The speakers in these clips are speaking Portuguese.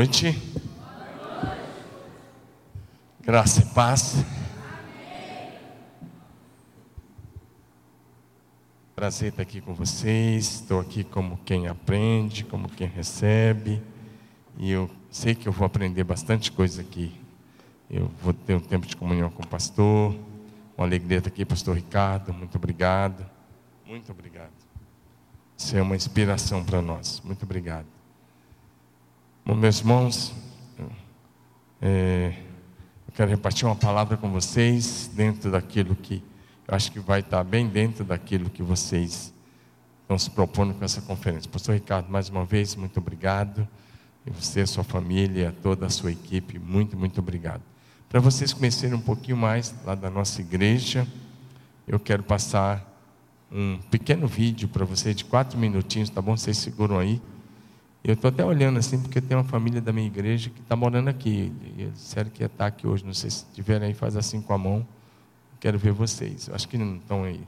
Boa noite. Graça e paz. Prazer estar aqui com vocês. Estou aqui como quem aprende, como quem recebe. E eu sei que eu vou aprender bastante coisa aqui. Eu vou ter um tempo de comunhão com o pastor. Uma alegria estar aqui, pastor Ricardo. Muito obrigado. Muito obrigado. Você é uma inspiração para nós. Muito obrigado. Bom, meus irmãos, é, eu quero repartir uma palavra com vocês dentro daquilo que eu acho que vai estar bem dentro daquilo que vocês estão se propondo com essa conferência. Pastor Ricardo, mais uma vez, muito obrigado. E você, sua família, toda a sua equipe, muito, muito obrigado. Para vocês conhecerem um pouquinho mais lá da nossa igreja, eu quero passar um pequeno vídeo para vocês de quatro minutinhos, tá bom? Vocês seguram aí. Eu estou até olhando assim, porque tem uma família da minha igreja que está morando aqui. Eles disseram que ia estar aqui hoje. Não sei se estiverem aí, faz assim com a mão. Quero ver vocês. Eu acho que não estão aí.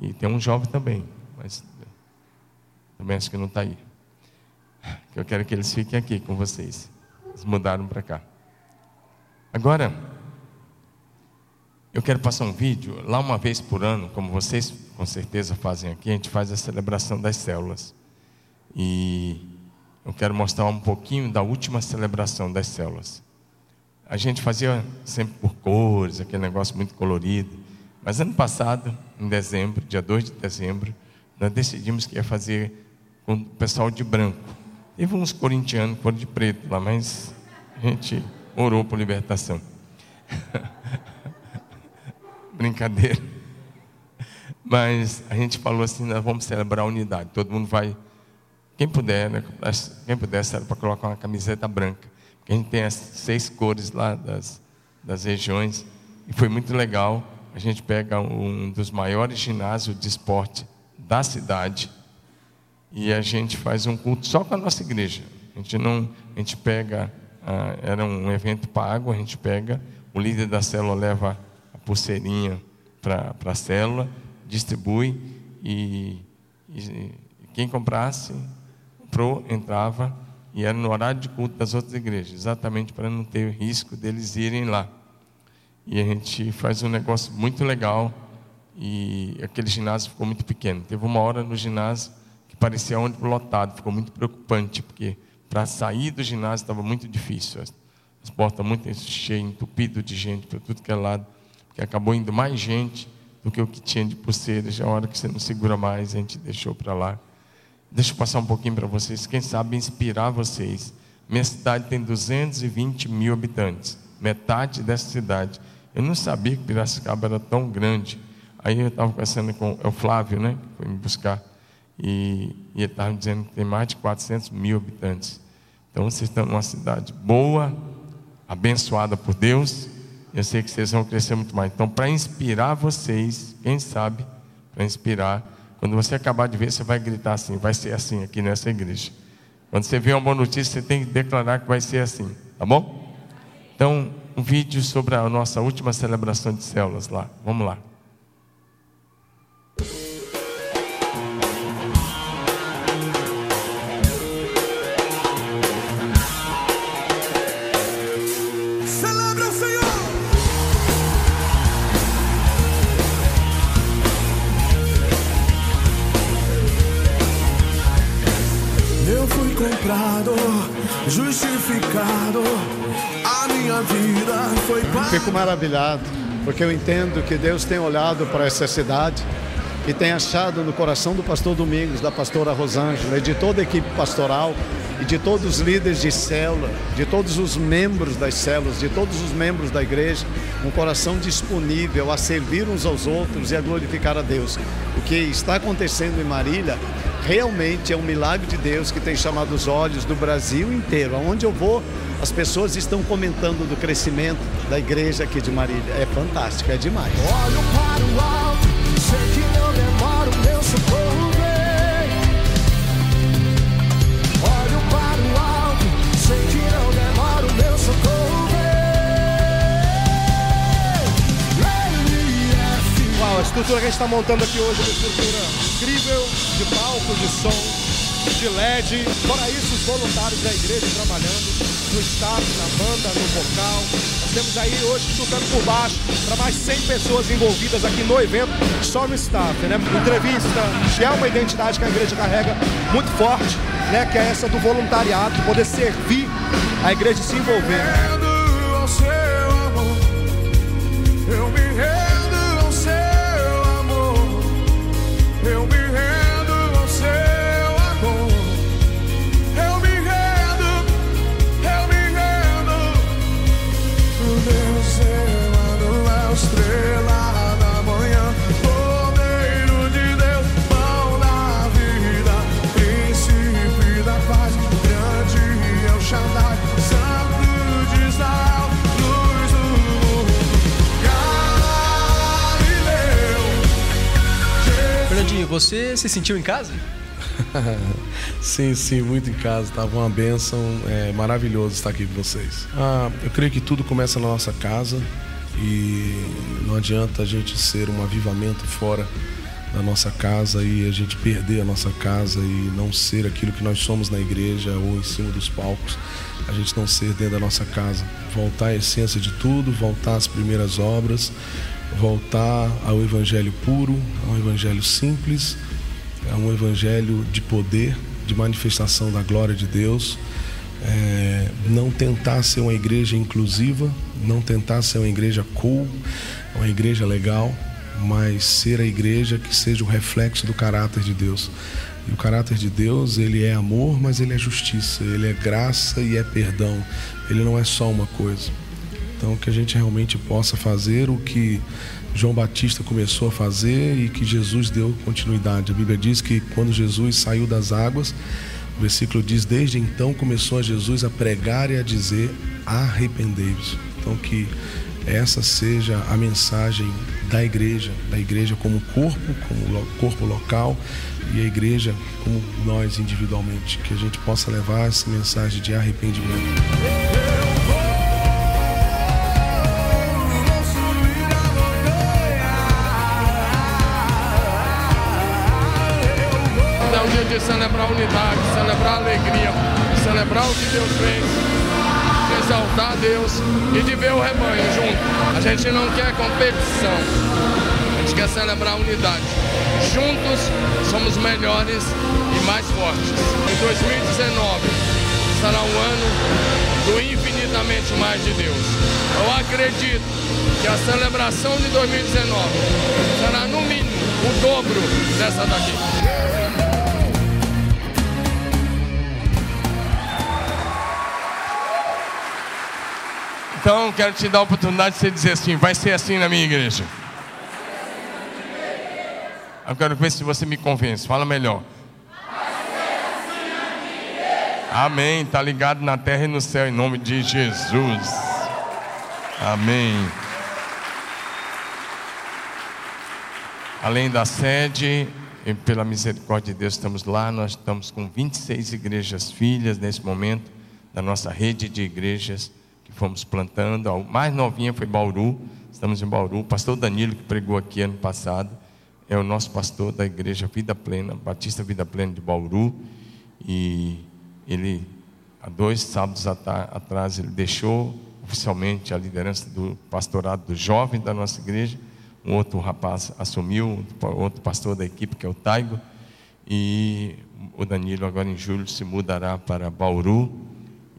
E tem um jovem também, mas também acho que não está aí. Eu quero que eles fiquem aqui com vocês. Eles mudaram para cá. Agora, eu quero passar um vídeo. Lá uma vez por ano, como vocês com certeza fazem aqui, a gente faz a celebração das células. E eu quero mostrar um pouquinho da última celebração das células. A gente fazia sempre por cores, aquele negócio muito colorido. Mas ano passado, em dezembro, dia 2 de dezembro, nós decidimos que ia fazer com o pessoal de branco. Teve uns corintianos cor de preto lá, mas a gente orou por libertação. Brincadeira. Mas a gente falou assim, nós vamos celebrar a unidade. Todo mundo vai quem puder, né? Quem puder, serve para colocar uma camiseta branca. A gente tem as seis cores lá das, das regiões. E foi muito legal. A gente pega um dos maiores ginásios de esporte da cidade. E a gente faz um culto só com a nossa igreja. A gente não, a gente pega, ah, era um evento pago, a gente pega, o líder da célula leva a pulseirinha para a célula, distribui e, e quem comprasse entrou, entrava e era no horário de culto das outras igrejas, exatamente para não ter risco deles irem lá. E a gente faz um negócio muito legal e aquele ginásio ficou muito pequeno. Teve uma hora no ginásio que parecia ônibus lotado, ficou muito preocupante, porque para sair do ginásio estava muito difícil. As, as portas muito cheias, entupido de gente para tudo que é lado, porque acabou indo mais gente do que o que tinha de pulseira. Já a hora que você não segura mais, a gente deixou para lá. Deixa eu passar um pouquinho para vocês, quem sabe inspirar vocês. Minha cidade tem 220 mil habitantes, metade dessa cidade. Eu não sabia que Piracicaba era tão grande. Aí eu estava conversando com o Flávio, né, foi me buscar, e, e ele estava dizendo que tem mais de 400 mil habitantes. Então vocês estão numa cidade boa, abençoada por Deus. Eu sei que vocês vão crescer muito mais. Então, para inspirar vocês, quem sabe, para inspirar, quando você acabar de ver, você vai gritar assim: vai ser assim aqui nessa igreja. Quando você vê uma boa notícia, você tem que declarar que vai ser assim, tá bom? Então, um vídeo sobre a nossa última celebração de células lá. Vamos lá. Justificado. A minha vida foi Fico maravilhado, porque eu entendo que Deus tem olhado para essa cidade e tem achado no coração do pastor Domingos, da pastora Rosângela e de toda a equipe pastoral e de todos os líderes de célula, de todos os membros das células, de todos os membros da igreja, um coração disponível a servir uns aos outros e a glorificar a Deus. O que está acontecendo em Marília realmente é um milagre de Deus que tem chamado os olhos do Brasil inteiro. Aonde eu vou, as pessoas estão comentando do crescimento da igreja aqui de Marília. É fantástico, é demais. Olho para o alto, sei que não demora o meu socorro vem. Olho para o alto, sei que não demora o meu socorro a estrutura que a gente está montando aqui hoje é uma estrutura incrível de palco, de som. de LED. Fora isso, os voluntários da igreja trabalhando no staff, na banda, no vocal. Nós temos aí hoje chutando por baixo para mais 100 pessoas envolvidas aqui no evento, só no staff, né? Entrevista, que é uma identidade que a igreja carrega muito forte, né? Que é essa do voluntariado, de poder servir a igreja se envolver. Eu me você se sentiu em casa? sim, sim, muito em casa. Estava uma bênção. É maravilhoso estar aqui com vocês. Ah, eu creio que tudo começa na nossa casa e não adianta a gente ser um avivamento fora da nossa casa e a gente perder a nossa casa e não ser aquilo que nós somos na igreja ou em cima dos palcos. A gente não ser dentro da nossa casa. Voltar à essência de tudo, voltar às primeiras obras, voltar ao evangelho puro, ao evangelho simples é um evangelho de poder, de manifestação da glória de Deus. É, não tentar ser uma igreja inclusiva, não tentar ser uma igreja cool, uma igreja legal, mas ser a igreja que seja o reflexo do caráter de Deus. E o caráter de Deus, ele é amor, mas ele é justiça, ele é graça e é perdão. Ele não é só uma coisa. Então, que a gente realmente possa fazer o que João Batista começou a fazer e que Jesus deu continuidade. A Bíblia diz que quando Jesus saiu das águas, o versículo diz: Desde então começou a Jesus a pregar e a dizer: Arrependei-vos. Então, que essa seja a mensagem da igreja, da igreja como corpo, como corpo local e a igreja como nós individualmente. Que a gente possa levar essa mensagem de arrependimento. Celebrar a alegria, celebrar o que Deus fez, exaltar Deus e de ver o rebanho junto. A gente não quer competição, a gente quer celebrar a unidade. Juntos somos melhores e mais fortes. Em 2019 será um ano do infinitamente mais de Deus. Eu acredito que a celebração de 2019 será no mínimo o dobro dessa daqui. Então, quero te dar a oportunidade de você dizer assim: vai ser assim na minha igreja. Eu quero ver se você me convence. Fala melhor. Amém. Está ligado na terra e no céu, em nome de Jesus. Amém. Além da sede, pela misericórdia de Deus, estamos lá. Nós estamos com 26 igrejas filhas nesse momento, da nossa rede de igrejas fomos plantando. A mais novinha foi Bauru, estamos em Bauru. O pastor Danilo, que pregou aqui ano passado, é o nosso pastor da igreja Vida Plena, Batista Vida Plena de Bauru. E ele, há dois sábados atrás, ele deixou oficialmente a liderança do pastorado do jovem da nossa igreja. Um outro rapaz assumiu, outro pastor da equipe, que é o Taigo. E o Danilo, agora em julho, se mudará para Bauru.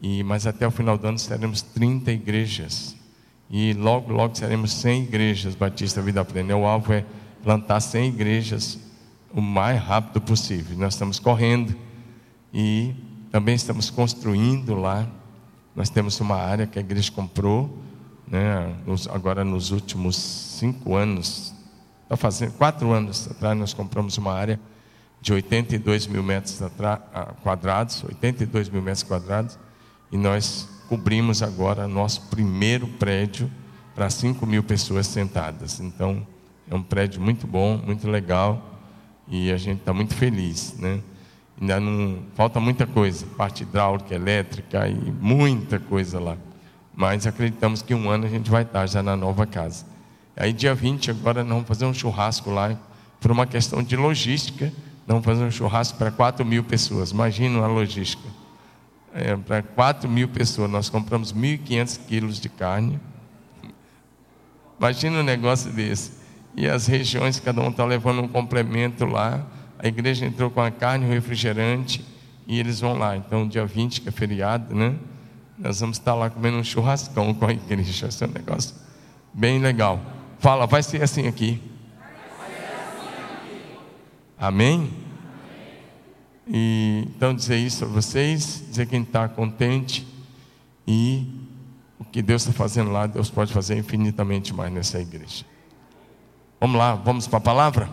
E, mas até o final do ano teremos 30 igrejas. E logo, logo seremos 100 igrejas Batista Vida Plena. O alvo é plantar 100 igrejas o mais rápido possível. Nós estamos correndo e também estamos construindo lá. Nós temos uma área que a igreja comprou, né, nos- agora nos últimos cinco anos, está fazendo quatro anos atrás, nós compramos uma área de 82 mil metros ah, quadrados, 82 mil metros quadrados, e nós cobrimos agora nosso primeiro prédio para 5 mil pessoas sentadas. Então, é um prédio muito bom, muito legal, e a gente está muito feliz, né? Ainda não falta muita coisa, parte hidráulica, elétrica e muita coisa lá. Mas acreditamos que um ano a gente vai estar já na nova casa. Aí dia 20 agora nós vamos fazer um churrasco lá por uma questão de logística. vamos fazer um churrasco para 4 mil pessoas. Imagina a logística. É, para 4 mil pessoas, nós compramos 1.500 quilos de carne. Imagina um negócio desse. E as regiões, cada um está levando um complemento lá. A igreja entrou com a carne, o refrigerante, e eles vão lá. Então, dia 20, que é feriado, né? Nós vamos estar lá comendo um churrascão com a igreja. Esse é um negócio bem legal. Fala, vai ser assim aqui. Amém? E, então, dizer isso para vocês, dizer quem está contente e o que Deus está fazendo lá, Deus pode fazer infinitamente mais nessa igreja. Vamos lá, vamos para a palavra?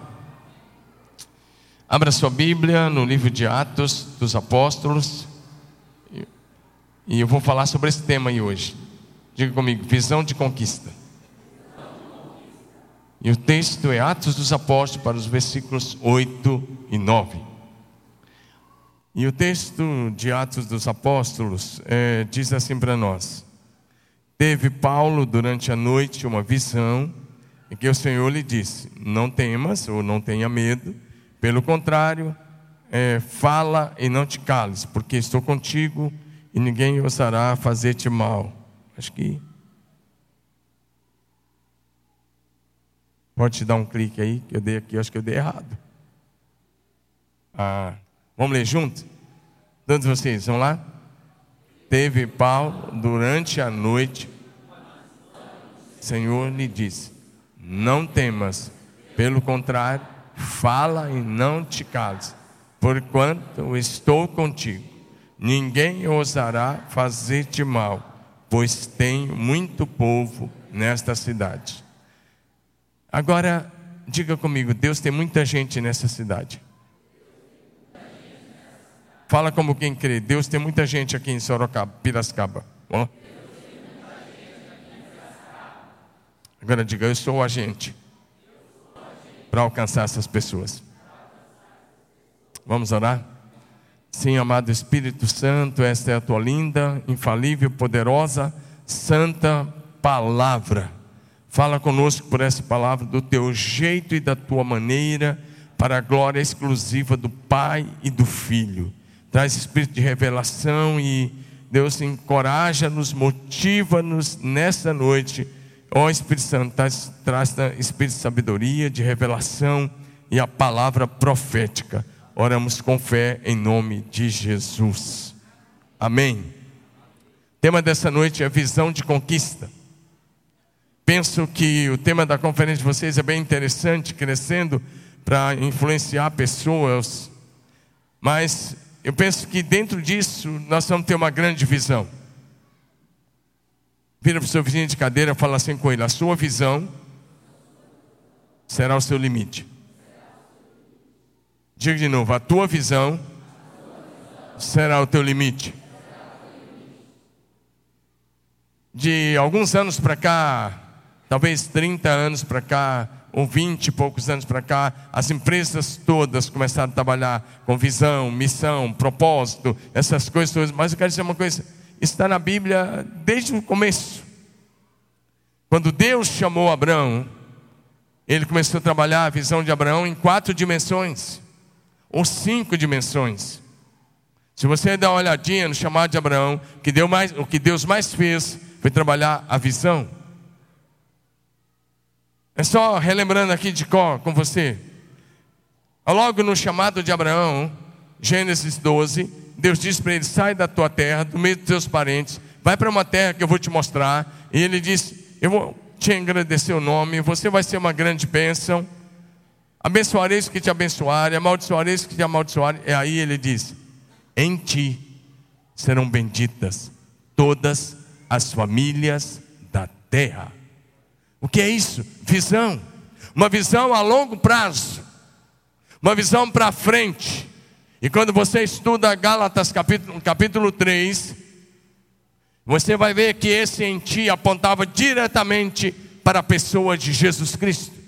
Abra sua Bíblia no livro de Atos dos Apóstolos. E eu vou falar sobre esse tema aí hoje. Diga comigo, visão de conquista. E o texto é Atos dos Apóstolos, para os versículos 8 e 9. E o texto de Atos dos Apóstolos é, diz assim para nós: Teve Paulo durante a noite uma visão em que o Senhor lhe disse: Não temas ou não tenha medo, pelo contrário, é, fala e não te cales, porque estou contigo e ninguém ousará fazer-te mal. Acho que Pode te dar um clique aí, que eu dei aqui, acho que eu dei errado. Ah, vamos ler junto? Todos vocês, vamos lá? Teve Paulo durante a noite, Senhor lhe disse: Não temas, pelo contrário, fala e não te cales, porquanto estou contigo. Ninguém ousará fazer-te mal, pois tenho muito povo nesta cidade. Agora, diga comigo: Deus tem muita gente nessa cidade. Fala como quem crê. Deus tem muita gente aqui em Sorocaba, Piracicaba. Agora diga: Eu sou o agente para alcançar essas pessoas. Vamos orar? Sim, amado Espírito Santo, esta é a tua linda, infalível, poderosa, santa palavra Fala conosco por essa palavra, do teu jeito e da tua maneira, para a glória exclusiva do Pai e do Filho. Traz espírito de revelação e Deus encoraja-nos, motiva-nos nessa noite. Ó Espírito Santo, traz, traz espírito de sabedoria, de revelação e a palavra profética. Oramos com fé em nome de Jesus. Amém. O tema dessa noite é visão de conquista. Penso que o tema da conferência de vocês é bem interessante, crescendo para influenciar pessoas, mas eu penso que dentro disso nós vamos ter uma grande visão. Vira para o seu vizinho de cadeira e fala assim com ele: a sua visão será o seu limite. Diga de novo: a tua visão será o teu limite. De alguns anos para cá, Talvez 30 anos para cá, ou 20 e poucos anos para cá, as empresas todas começaram a trabalhar com visão, missão, propósito, essas coisas todas. Mas eu quero dizer uma coisa: está na Bíblia desde o começo. Quando Deus chamou Abraão, ele começou a trabalhar a visão de Abraão em quatro dimensões, ou cinco dimensões. Se você der uma olhadinha no chamado de Abraão, que mais, o que Deus mais fez foi trabalhar a visão. É só relembrando aqui de cor com você. Logo no chamado de Abraão, Gênesis 12, Deus diz para ele: sai da tua terra, do meio dos teus parentes, vai para uma terra que eu vou te mostrar. E ele disse: Eu vou te agradecer o nome, você vai ser uma grande bênção. Abençoareis que te abençoarem, amaldiçoareis que te amaldiçoarem. E aí ele diz: Em ti serão benditas todas as famílias da terra. O que é isso? Visão. Uma visão a longo prazo. Uma visão para frente. E quando você estuda Gálatas capítulo, capítulo 3, você vai ver que esse em ti apontava diretamente para a pessoa de Jesus Cristo.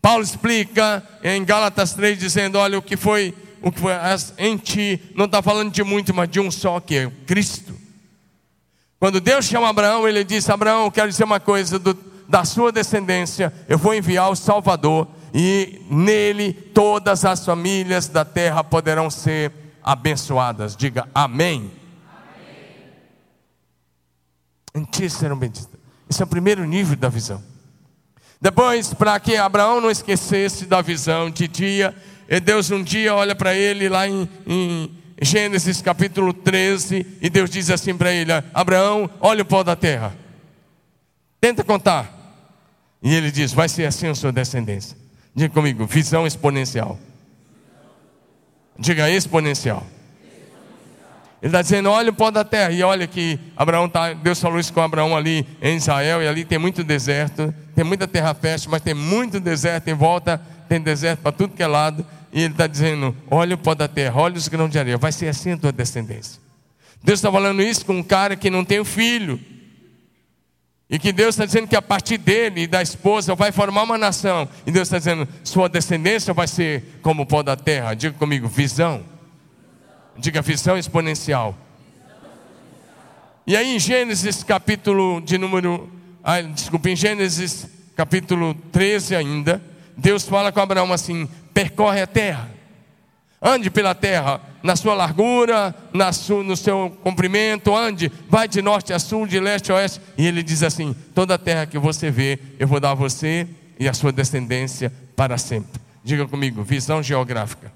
Paulo explica em Gálatas 3 dizendo: olha, o que foi, o que foi em ti, não está falando de muito, mas de um só, que é Cristo. Quando Deus chama Abraão, ele disse: Abraão, quero dizer uma coisa, do, da sua descendência, eu vou enviar o Salvador, e nele todas as famílias da terra poderão ser abençoadas. Diga amém. Em ti serão benditas. Esse é o primeiro nível da visão. Depois, para que Abraão não esquecesse da visão de dia, e Deus um dia olha para ele lá em, em Gênesis capítulo 13, e Deus diz assim para ele: Abraão, olha o pó da terra, tenta contar. E ele diz: Vai ser assim a sua descendência. Diga comigo, visão exponencial. Diga exponencial. Ele está dizendo: olha o pó da terra. E olha que Abraão tá, Deus falou isso com Abraão ali em Israel, e ali tem muito deserto, tem muita terra fértil, mas tem muito deserto em volta, tem deserto para tudo que é lado. E ele está dizendo: olha o pó da terra, olha os grãos de areia, vai ser assim a tua descendência. Deus está falando isso com um cara que não tem filho. E que Deus está dizendo que a partir dele e da esposa vai formar uma nação. E Deus está dizendo: sua descendência vai ser como o pó da terra. Diga comigo, visão. Diga visão exponencial. E aí em Gênesis capítulo de número, ah, desculpa, em Gênesis capítulo 13 ainda, Deus fala com Abraão assim: percorre a terra, ande pela terra, na sua largura, na sua, no seu comprimento, ande, vai de norte a sul, de leste a oeste. E ele diz assim: toda a terra que você vê, eu vou dar a você e a sua descendência para sempre. Diga comigo, visão geográfica.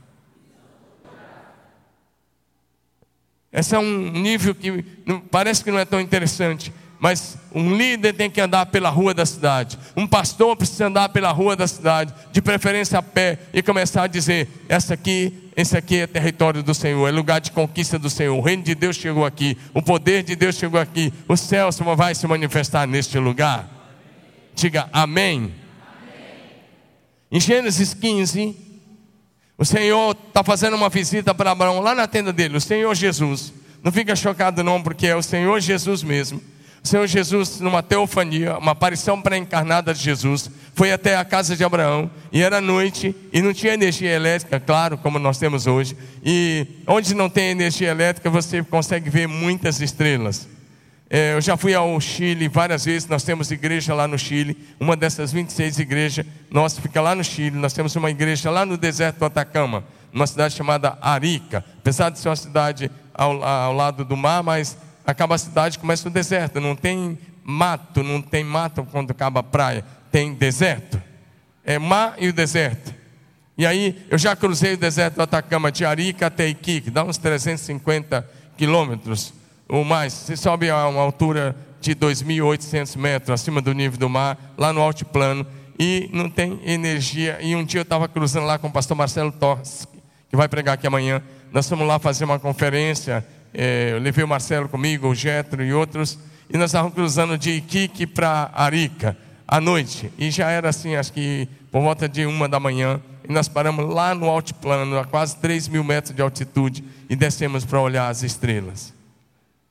Esse é um nível que parece que não é tão interessante, mas um líder tem que andar pela rua da cidade. Um pastor precisa andar pela rua da cidade, de preferência a pé, e começar a dizer: essa aqui, esse aqui é território do Senhor, é lugar de conquista do Senhor. O reino de Deus chegou aqui, o poder de Deus chegou aqui, o céu vai se manifestar neste lugar. Diga amém. amém. Em Gênesis 15, o Senhor está fazendo uma visita para Abraão lá na tenda dele, o Senhor Jesus. Não fica chocado não, porque é o Senhor Jesus mesmo. O Senhor Jesus, numa teofania, uma aparição pré-encarnada de Jesus, foi até a casa de Abraão, e era noite, e não tinha energia elétrica, claro, como nós temos hoje. E onde não tem energia elétrica, você consegue ver muitas estrelas. É, eu já fui ao Chile várias vezes, nós temos igreja lá no Chile, uma dessas 26 igrejas, nossa, fica lá no Chile, nós temos uma igreja lá no deserto do Atacama, numa cidade chamada Arica, apesar de ser uma cidade ao, ao lado do mar, mas acaba a cidade começa no deserto, não tem mato, não tem mato quando acaba a praia, tem deserto, é mar e o deserto. E aí eu já cruzei o deserto do Atacama de Arica até Iquique, dá uns 350 quilômetros ou mais. Você sobe a uma altura de 2.800 metros acima do nível do mar, lá no altiplano, e não tem energia. E um dia eu estava cruzando lá com o pastor Marcelo Torres, que vai pregar aqui amanhã. Nós fomos lá fazer uma conferência. É, eu levei o Marcelo comigo, o Getro e outros, e nós estávamos cruzando de Iquique para Arica à noite. E já era assim, acho que por volta de uma da manhã. E nós paramos lá no altiplano, a quase 3 mil metros de altitude, e descemos para olhar as estrelas.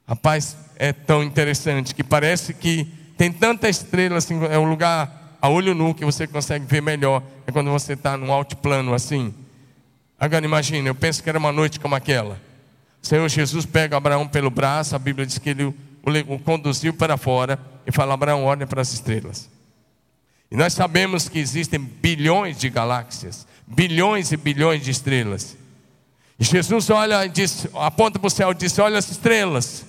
Rapaz, é tão interessante que parece que tem tanta estrela assim, é um lugar a olho nu que você consegue ver melhor. É quando você está num altiplano assim. Agora imagine, eu penso que era uma noite como aquela. Senhor Jesus pega Abraão pelo braço, a Bíblia diz que ele o conduziu para fora e fala: Abraão, olha para as estrelas. E nós sabemos que existem bilhões de galáxias, bilhões e bilhões de estrelas. E Jesus olha e diz, aponta para o céu e diz: Olha as estrelas.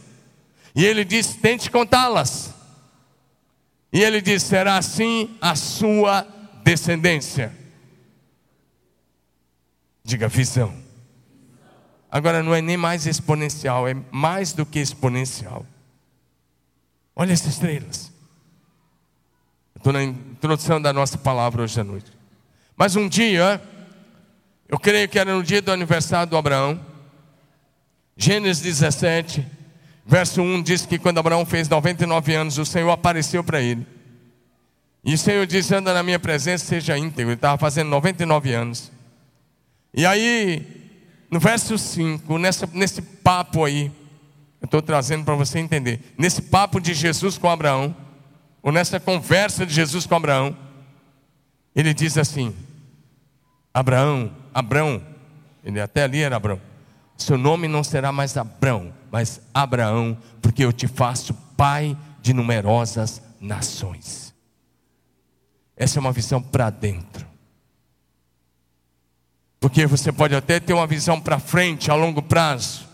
E ele diz: tente contá-las. E ele diz: será assim a sua descendência. Diga visão. Agora não é nem mais exponencial, é mais do que exponencial. Olha essas estrelas. Estou na introdução da nossa palavra hoje à noite. Mas um dia, eu creio que era no dia do aniversário do Abraão, Gênesis 17, Verso 1 diz que quando Abraão fez 99 anos, o Senhor apareceu para ele. E o Senhor disse: anda na minha presença, seja íntegro. Ele estava fazendo 99 anos. E aí, no verso 5, nessa, nesse papo aí, eu estou trazendo para você entender. Nesse papo de Jesus com Abraão, ou nessa conversa de Jesus com Abraão, ele diz assim: Abraão, Abraão, ele até ali era Abraão. Seu nome não será mais Abrão, mas Abraão, porque eu te faço pai de numerosas nações. Essa é uma visão para dentro. Porque você pode até ter uma visão para frente, a longo prazo,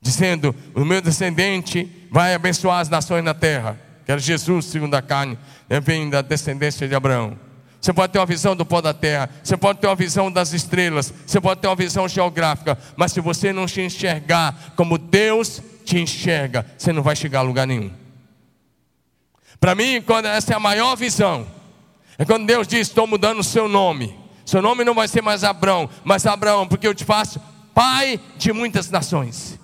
dizendo: o meu descendente vai abençoar as nações na terra. Que era Jesus, segundo a carne, né, vem da descendência de Abraão. Você pode ter uma visão do pó da terra, você pode ter uma visão das estrelas, você pode ter uma visão geográfica, mas se você não se enxergar como Deus te enxerga, você não vai chegar a lugar nenhum. Para mim, quando essa é a maior visão, é quando Deus diz: Estou mudando o seu nome. Seu nome não vai ser mais Abraão, mas Abraão, porque eu te faço pai de muitas nações,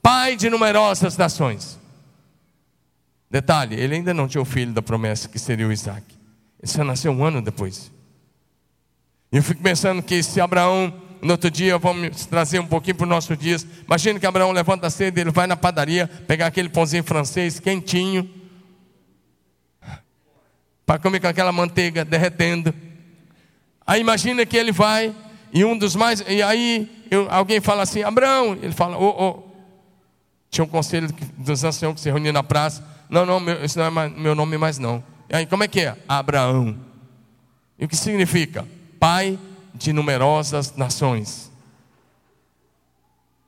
pai de numerosas nações. Detalhe: ele ainda não tinha o filho da promessa que seria o Isaac, ele só nasceu um ano depois. E eu fico pensando que se Abraão, no outro dia, vamos trazer um pouquinho para os nossos dias. Imagina que Abraão levanta cedo, ele vai na padaria, pegar aquele pãozinho francês quentinho, para comer com aquela manteiga derretendo. Aí imagina que ele vai e um dos mais. E aí eu, alguém fala assim, Abraão, ele fala, ô, oh, oh. Tinha um conselho dos anciãos que se reuniam na praça. Não, não, meu, esse não é mais, meu nome mais não. E aí, como é que é? Abraão. E o que significa? Pai de numerosas nações.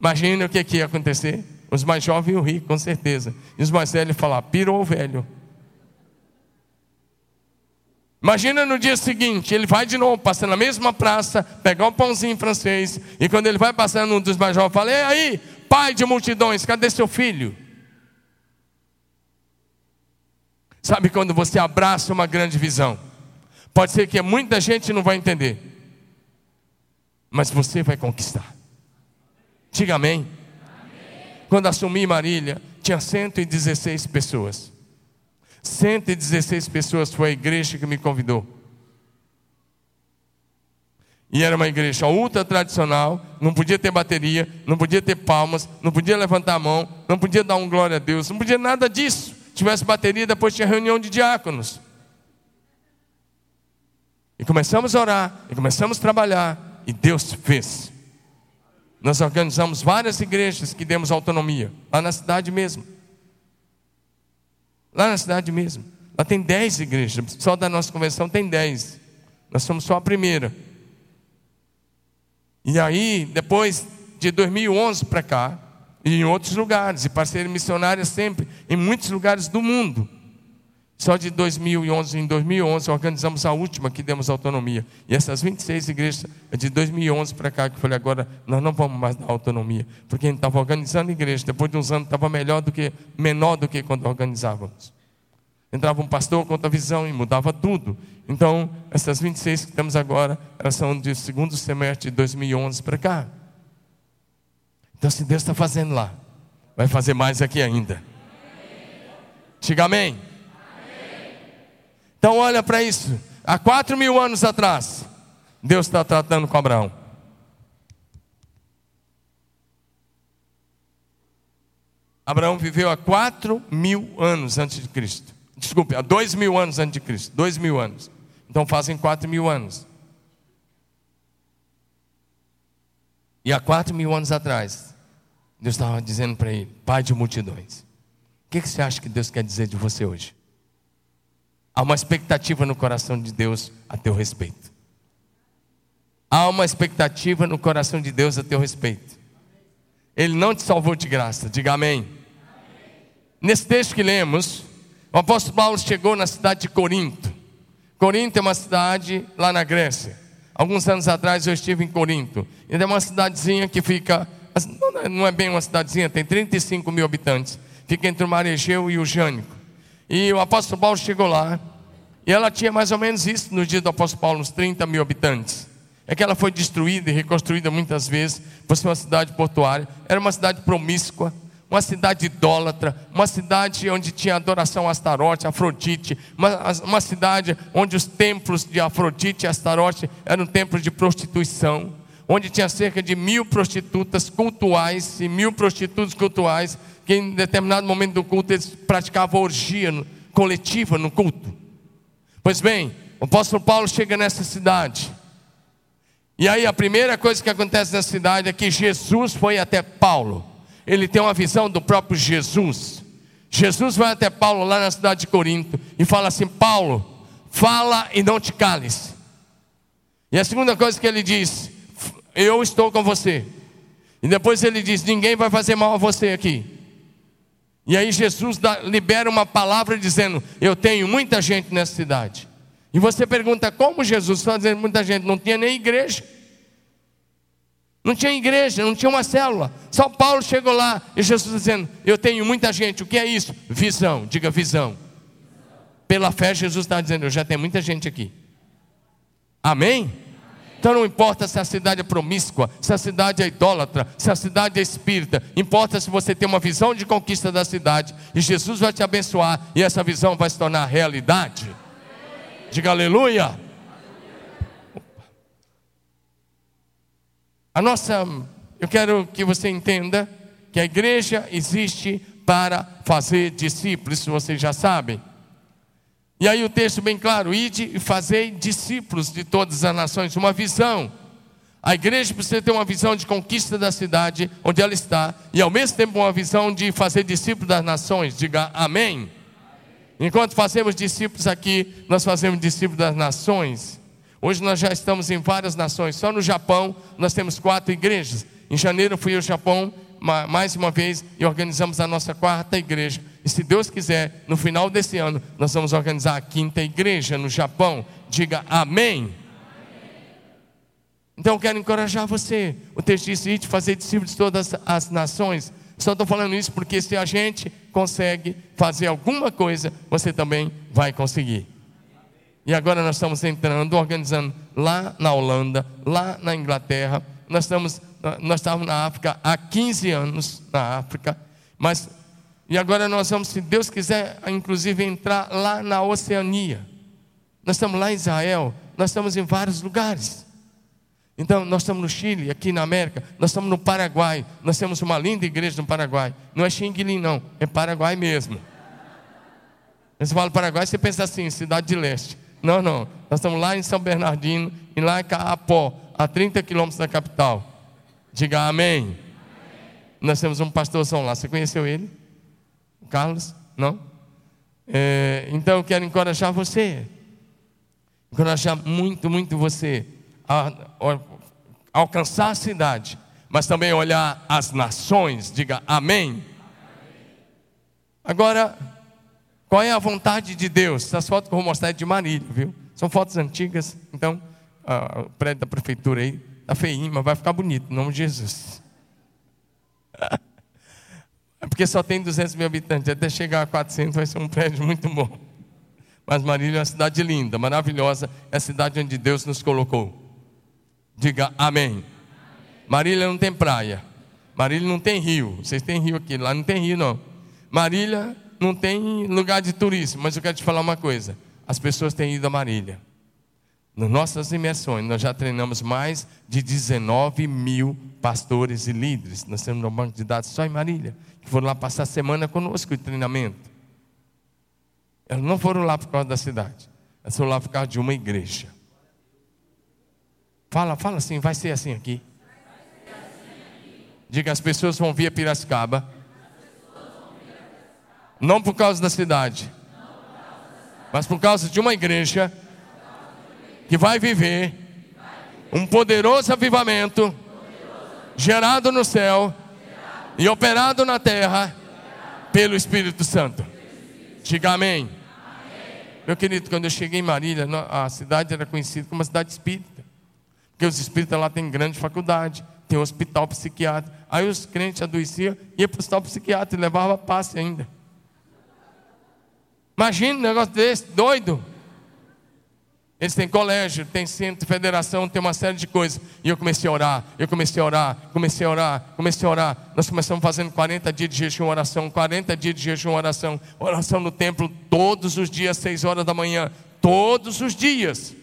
Imagina o que, que ia acontecer. Os mais jovens iam rir, com certeza. E os mais velhos falar, pirou o velho. Imagina no dia seguinte, ele vai de novo, passando na mesma praça, pegar um pãozinho francês, e quando ele vai passando, um dos mais jovens fala: E aí, pai de multidões, cadê seu filho? Sabe quando você abraça uma grande visão? Pode ser que muita gente não vai entender, mas você vai conquistar. Diga amém. amém. Quando assumi Marília, tinha 116 pessoas. 116 pessoas foi a igreja que me convidou. E era uma igreja ultra tradicional, não podia ter bateria, não podia ter palmas, não podia levantar a mão, não podia dar um glória a Deus, não podia nada disso. Tivesse bateria, depois tinha reunião de diáconos. E começamos a orar, e começamos a trabalhar, e Deus fez. Nós organizamos várias igrejas que demos autonomia, lá na cidade mesmo. Lá na cidade mesmo. Lá tem 10 igrejas. Só da nossa convenção tem 10. Nós somos só a primeira. E aí, depois de 2011 para cá, e em outros lugares, e parceria missionária sempre, em muitos lugares do mundo. Só de 2011 em 2011 organizamos a última que demos autonomia. E essas 26 igrejas, é de 2011 para cá, que eu falei, agora nós não vamos mais dar autonomia. Porque a gente estava organizando a igreja, depois de uns anos estava melhor do que, menor do que quando organizávamos. Entrava um pastor com outra visão e mudava tudo. Então, essas 26 que temos agora, elas são do segundo semestre de 2011 para cá. Então, se Deus está fazendo lá, vai fazer mais aqui ainda. Diga amém. Então olha para isso. Há quatro mil anos atrás, Deus está tratando com Abraão. Abraão viveu há quatro mil anos antes de Cristo. Desculpe, há dois mil anos antes de Cristo. Dois mil anos. Então fazem quatro mil anos. E há quatro mil anos atrás, Deus estava dizendo para ele: Pai de multidões. O que, que você acha que Deus quer dizer de você hoje? Há uma expectativa no coração de Deus a teu respeito. Há uma expectativa no coração de Deus a teu respeito. Ele não te salvou de graça, diga amém. Nesse texto que lemos, o apóstolo Paulo chegou na cidade de Corinto. Corinto é uma cidade lá na Grécia. Alguns anos atrás eu estive em Corinto. É uma cidadezinha que fica, não é bem uma cidadezinha, tem 35 mil habitantes. Fica entre o Mar Egeu e o Jânico. E o apóstolo Paulo chegou lá, e ela tinha mais ou menos isso no dia do apóstolo Paulo, uns 30 mil habitantes. É que ela foi destruída e reconstruída muitas vezes por ser uma cidade portuária. Era uma cidade promíscua, uma cidade idólatra, uma cidade onde tinha adoração a Astarote, Afrodite, uma, uma cidade onde os templos de Afrodite e Astarote eram templos de prostituição, onde tinha cerca de mil prostitutas cultuais e mil prostitutos cultuais que em determinado momento do culto eles praticavam orgia coletiva no culto. Pois bem, o apóstolo Paulo chega nessa cidade. E aí a primeira coisa que acontece nessa cidade é que Jesus foi até Paulo. Ele tem uma visão do próprio Jesus. Jesus vai até Paulo lá na cidade de Corinto e fala assim: Paulo, fala e não te cales. E a segunda coisa que ele diz: Eu estou com você. E depois ele diz: Ninguém vai fazer mal a você aqui. E aí Jesus dá, libera uma palavra dizendo: Eu tenho muita gente nessa cidade. E você pergunta: Como Jesus está dizendo muita gente? Não tinha nem igreja. Não tinha igreja, não tinha uma célula. Só Paulo chegou lá e Jesus dizendo: Eu tenho muita gente. O que é isso? Visão, diga visão. Pela fé, Jesus está dizendo: Eu já tenho muita gente aqui. Amém? Então não importa se a cidade é promíscua, se a cidade é idólatra, se a cidade é espírita, importa se você tem uma visão de conquista da cidade e Jesus vai te abençoar e essa visão vai se tornar realidade. Diga aleluia. A nossa, eu quero que você entenda que a igreja existe para fazer discípulos, isso vocês já sabem. E aí o texto bem claro: ide e fazei discípulos de todas as nações, uma visão. A igreja precisa ter uma visão de conquista da cidade onde ela está, e ao mesmo tempo uma visão de fazer discípulos das nações. Diga amém. Enquanto fazemos discípulos aqui, nós fazemos discípulos das nações. Hoje nós já estamos em várias nações. Só no Japão nós temos quatro igrejas. Em janeiro fui ao Japão mais uma vez e organizamos a nossa quarta igreja. E se Deus quiser, no final desse ano, nós vamos organizar a quinta igreja no Japão. Diga amém. Então eu quero encorajar você. O texto diz: fazer discípulos de todas as nações. Só estou falando isso porque se a gente consegue fazer alguma coisa, você também vai conseguir. E agora nós estamos entrando, organizando lá na Holanda, lá na Inglaterra. Nós estamos, nós estávamos na África há 15 anos na África, mas e agora nós vamos, se Deus quiser, inclusive entrar lá na Oceania. Nós estamos lá em Israel, nós estamos em vários lugares. Então, nós estamos no Chile, aqui na América, nós estamos no Paraguai, nós temos uma linda igreja no Paraguai. Não é Xinguilim, não, é Paraguai mesmo. Você fala Paraguai, você pensa assim, cidade de leste. Não, não. Nós estamos lá em São Bernardino e lá em Carapó, a 30 quilômetros da capital. Diga amém. amém. Nós temos um pastorzão lá. Você conheceu ele? Carlos? Não? É, então eu quero encorajar você. Encorajar muito, muito você a, a, a alcançar a cidade, mas também olhar as nações. Diga amém. Agora, qual é a vontade de Deus? Essas fotos que eu vou mostrar é de Marília, viu? São fotos antigas, então o prédio da prefeitura aí está feinho, mas vai ficar bonito, em nome de Jesus. Porque só tem 200 mil habitantes, até chegar a 400 vai ser um prédio muito bom. Mas Marília é uma cidade linda, maravilhosa, é a cidade onde Deus nos colocou. Diga amém. Marília não tem praia, Marília não tem rio, vocês têm rio aqui, lá não tem rio não. Marília não tem lugar de turismo, mas eu quero te falar uma coisa: as pessoas têm ido a Marília. Nas nossas imersões, nós já treinamos mais de 19 mil pastores e líderes. Nós temos um banco de dados só em Marília, que foram lá passar a semana conosco de treinamento. Elas não foram lá por causa da cidade, elas foram lá por causa de uma igreja. Fala, fala assim, vai ser assim aqui. Diga, as pessoas vão vir a Piracicaba não por causa da cidade, mas por causa de uma igreja que vai viver um poderoso avivamento gerado no céu e operado na terra pelo Espírito Santo. Diga amém. Meu querido, quando eu cheguei em Marília, a cidade era conhecida como uma cidade espírita. Porque os espíritas lá têm grande faculdade, tem um hospital psiquiátrico. Aí os crentes adoeciam, iam para o hospital psiquiátrico e levavam passe ainda. Imagina um negócio desse, doido. Eles têm colégio, tem centro, federação, tem uma série de coisas. E eu comecei a orar, eu comecei a orar, comecei a orar, comecei a orar. Nós começamos fazendo 40 dias de jejum, oração, 40 dias de jejum, oração, oração no templo todos os dias, 6 horas da manhã, todos os dias.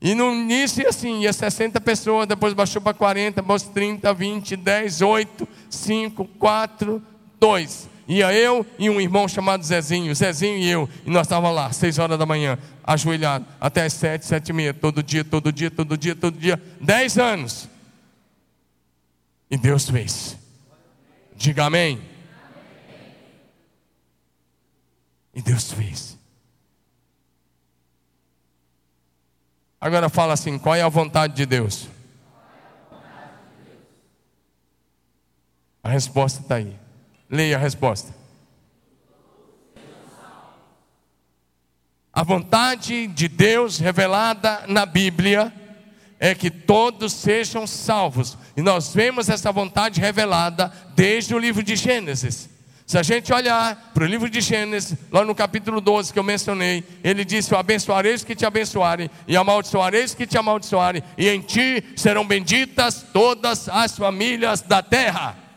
E no início, assim, ia 60 pessoas, depois baixou para 40, depois 30, 20, 10, 8, 5, 4, 2. Ia eu e um irmão chamado Zezinho, Zezinho e eu, e nós estávamos lá, seis horas da manhã, ajoelhados, até as sete, sete e meia, todo dia, todo dia, todo dia, todo dia, dez anos. E Deus fez. Diga amém. E Deus fez. Agora fala assim: qual é a vontade de Deus? A resposta está aí. Leia a resposta. A vontade de Deus revelada na Bíblia é que todos sejam salvos. E nós vemos essa vontade revelada desde o livro de Gênesis. Se a gente olhar para o livro de Gênesis, lá no capítulo 12 que eu mencionei, ele disse: Eu abençoarei os que te abençoarem, e amaldiçoarei os que te amaldiçoarem, e em ti serão benditas todas as famílias da terra.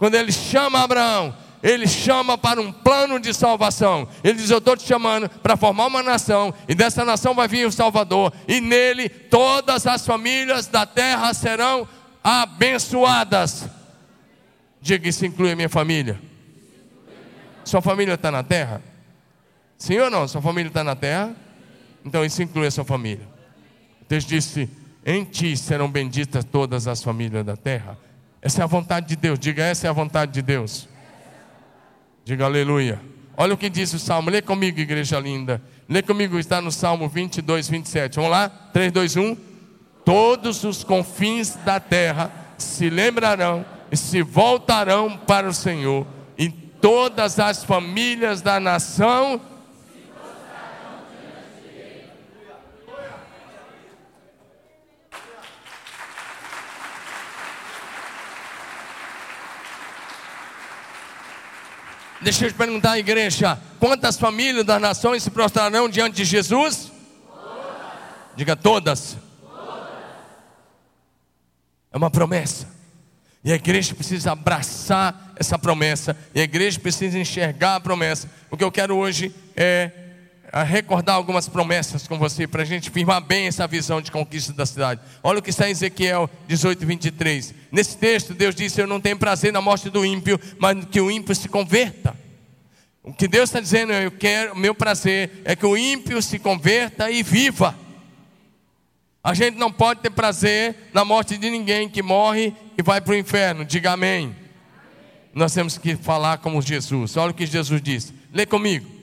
Quando ele chama Abraão, ele chama para um plano de salvação. Ele diz: Eu estou te chamando para formar uma nação, e dessa nação vai vir o Salvador, e nele todas as famílias da terra serão abençoadas. Diga isso inclui a minha família. Sua família está na terra? Sim ou não? Sua família está na terra? Então isso inclui a sua família. Deus disse: Em ti serão benditas todas as famílias da terra. Essa é a vontade de Deus. Diga, essa é a vontade de Deus. Diga aleluia. Olha o que diz o salmo. Lê comigo, igreja linda. Lê comigo, está no salmo 22, 27. Vamos lá? 3, 2, 1. Todos os confins da terra se lembrarão e se voltarão para o Senhor, e todas as famílias da nação Deixa eu te perguntar, igreja: quantas famílias das nações se prostrarão diante de Jesus? Todas. Diga todas. todas. É uma promessa. E a igreja precisa abraçar essa promessa. E a igreja precisa enxergar a promessa. O que eu quero hoje é a recordar algumas promessas com você, para a gente firmar bem essa visão de conquista da cidade. Olha o que está em Ezequiel 18, 23. Nesse texto, Deus disse: Eu não tenho prazer na morte do ímpio, mas que o ímpio se converta. O que Deus está dizendo, eu quero, meu prazer é que o ímpio se converta e viva. A gente não pode ter prazer na morte de ninguém que morre e vai para o inferno. Diga amém. amém. Nós temos que falar como Jesus. Olha o que Jesus disse. Lê comigo.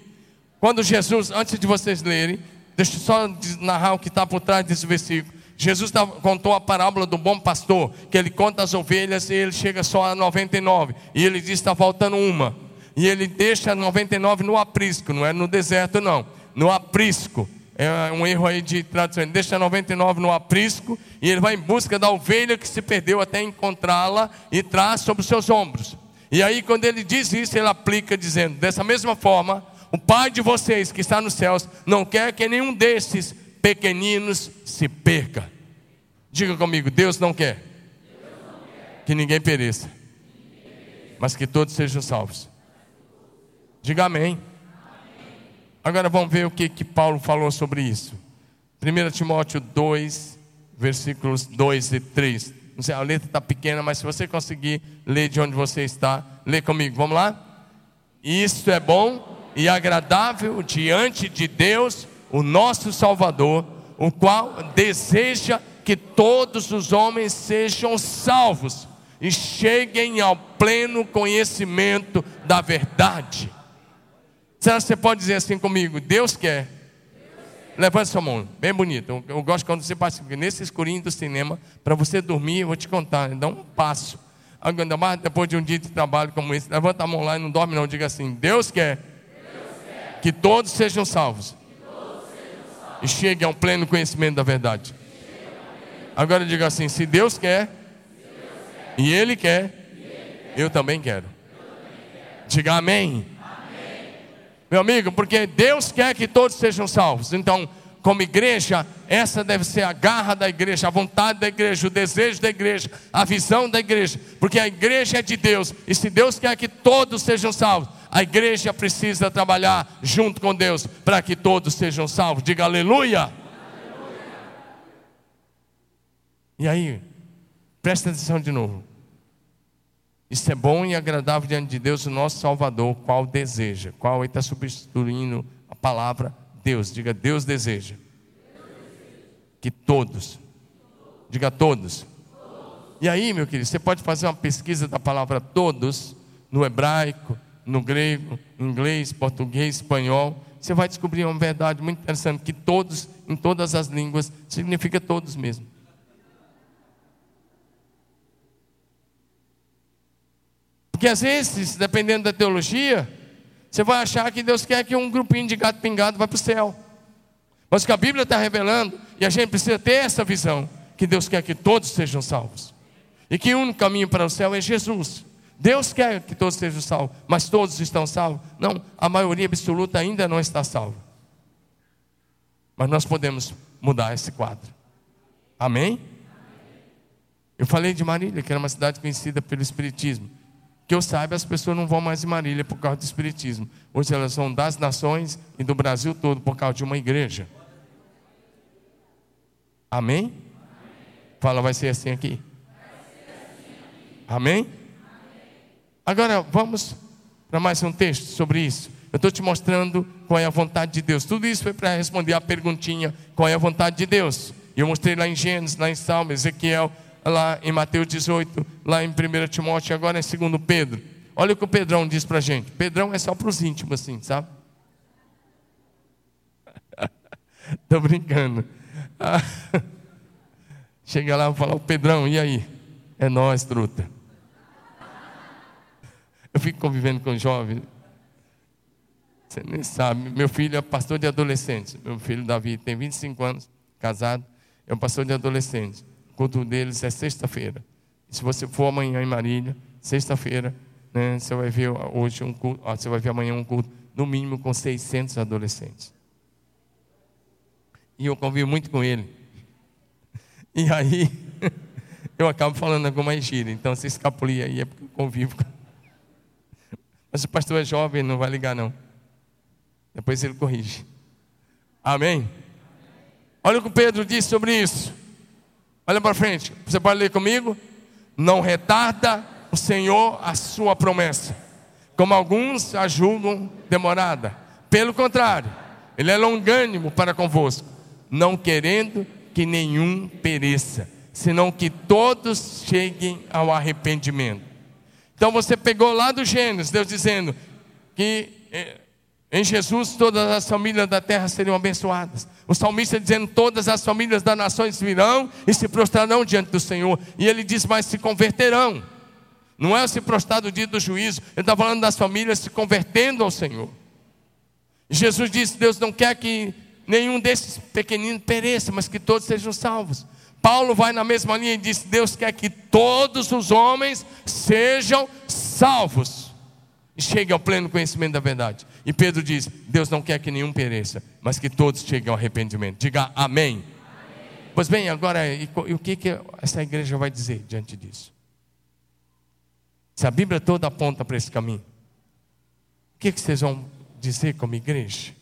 Quando Jesus, antes de vocês lerem, deixa eu só narrar o que está por trás desse versículo. Jesus contou a parábola do bom pastor, que ele conta as ovelhas e ele chega só a 99. E ele diz: está faltando uma. E ele deixa 99 no aprisco, não é no deserto, não. No aprisco. É um erro aí de tradução. Ele deixa 99 no aprisco e ele vai em busca da ovelha que se perdeu até encontrá-la e traz sobre os seus ombros. E aí, quando ele diz isso, ele aplica dizendo: dessa mesma forma o Pai de vocês que está nos céus não quer que nenhum desses pequeninos se perca. Diga comigo: Deus não quer, Deus não quer. que ninguém pereça, mas que todos sejam salvos. Diga amém. amém. Agora vamos ver o que, que Paulo falou sobre isso. 1 Timóteo 2, versículos 2 e 3. Não sei, a letra está pequena, mas se você conseguir ler de onde você está, lê comigo. Vamos lá? Isto é bom e agradável diante de Deus, o nosso Salvador, o qual deseja que todos os homens sejam salvos e cheguem ao pleno conhecimento da verdade. Será que você pode dizer assim comigo? Deus quer. Levante sua mão, bem bonito. Eu, gosto quando você participa nesse escurinho do cinema, para você dormir, eu vou te contar, dá um passo. Ainda mais depois de um dia de trabalho como esse, levanta a mão lá e não dorme, não. Diga assim: Deus quer que todos sejam salvos e cheguem ao pleno conhecimento da verdade. Agora diga assim: se Deus quer e Ele quer, eu também quero. Diga amém. Meu amigo, porque Deus quer que todos sejam salvos. Então, como igreja, essa deve ser a garra da igreja, a vontade da igreja, o desejo da igreja, a visão da igreja, porque a igreja é de Deus, e se Deus quer que todos sejam salvos, a igreja precisa trabalhar junto com Deus para que todos sejam salvos. Diga aleluia. E aí, presta atenção de novo. Isso é bom e agradável diante de Deus, o nosso Salvador, qual deseja, qual ele está substituindo a palavra Deus. Diga, Deus deseja. Que todos, diga todos. E aí, meu querido, você pode fazer uma pesquisa da palavra todos no hebraico, no grego, inglês, português, espanhol, você vai descobrir uma verdade muito interessante: que todos, em todas as línguas, significa todos mesmo. Porque às vezes, dependendo da teologia, você vai achar que Deus quer que um grupinho de gato pingado vá para o céu. Mas o que a Bíblia está revelando, e a gente precisa ter essa visão, que Deus quer que todos sejam salvos. E que o único caminho para o céu é Jesus. Deus quer que todos sejam salvos, mas todos estão salvos? Não, a maioria absoluta ainda não está salva. Mas nós podemos mudar esse quadro. Amém? Eu falei de Marília, que era uma cidade conhecida pelo Espiritismo. Que eu saiba, as pessoas não vão mais em Marília por causa do Espiritismo. Hoje elas vão das nações e do Brasil todo por causa de uma igreja. Amém? Fala, vai ser assim aqui. Amém? Agora vamos para mais um texto sobre isso. Eu estou te mostrando qual é a vontade de Deus. Tudo isso foi para responder a perguntinha: qual é a vontade de Deus? E eu mostrei lá em Gênesis, lá em Salmo, Ezequiel, lá em Mateus 18, lá em 1 Timóteo, agora em 2 Pedro. Olha o que o Pedrão diz para a gente. Pedrão é só para os íntimos, assim, sabe? Estou brincando. chega lá e fala, o Pedrão, e aí? É nós, truta. Eu fico convivendo com jovens. Você nem sabe. Meu filho é pastor de adolescentes. Meu filho Davi tem 25 anos, casado. É um pastor de adolescentes. Culto deles é sexta-feira. Se você for amanhã em Marília, sexta-feira, né, você vai ver hoje um culto, você vai ver amanhã um culto, no mínimo com 600 adolescentes. E eu convivo muito com ele. E aí, eu acabo falando alguma gíria. Então, se escapulir aí é porque eu convivo mas o pastor é jovem, não vai ligar não. Depois ele corrige. Amém? Olha o que o Pedro disse sobre isso. Olha para frente. Você pode ler comigo? Não retarda o Senhor a sua promessa, como alguns a julgam demorada. Pelo contrário, Ele é longânimo para convosco, não querendo que nenhum pereça, senão que todos cheguem ao arrependimento. Então você pegou lá do Gênesis, Deus dizendo que eh, em Jesus todas as famílias da terra seriam abençoadas. O salmista dizendo: Todas as famílias das nações virão e se prostrarão diante do Senhor. E ele diz: Mas se converterão. Não é se prostrar do dia do juízo. Ele está falando das famílias se convertendo ao Senhor. E Jesus disse: Deus não quer que nenhum desses pequeninos pereça, mas que todos sejam salvos. Paulo vai na mesma linha e diz: Deus quer que todos os homens sejam salvos e cheguem ao pleno conhecimento da verdade. E Pedro diz: Deus não quer que nenhum pereça, mas que todos cheguem ao arrependimento. Diga amém. amém. Pois bem, agora, e, e o que, que essa igreja vai dizer diante disso? Se a Bíblia toda aponta para esse caminho, o que, que vocês vão dizer como igreja?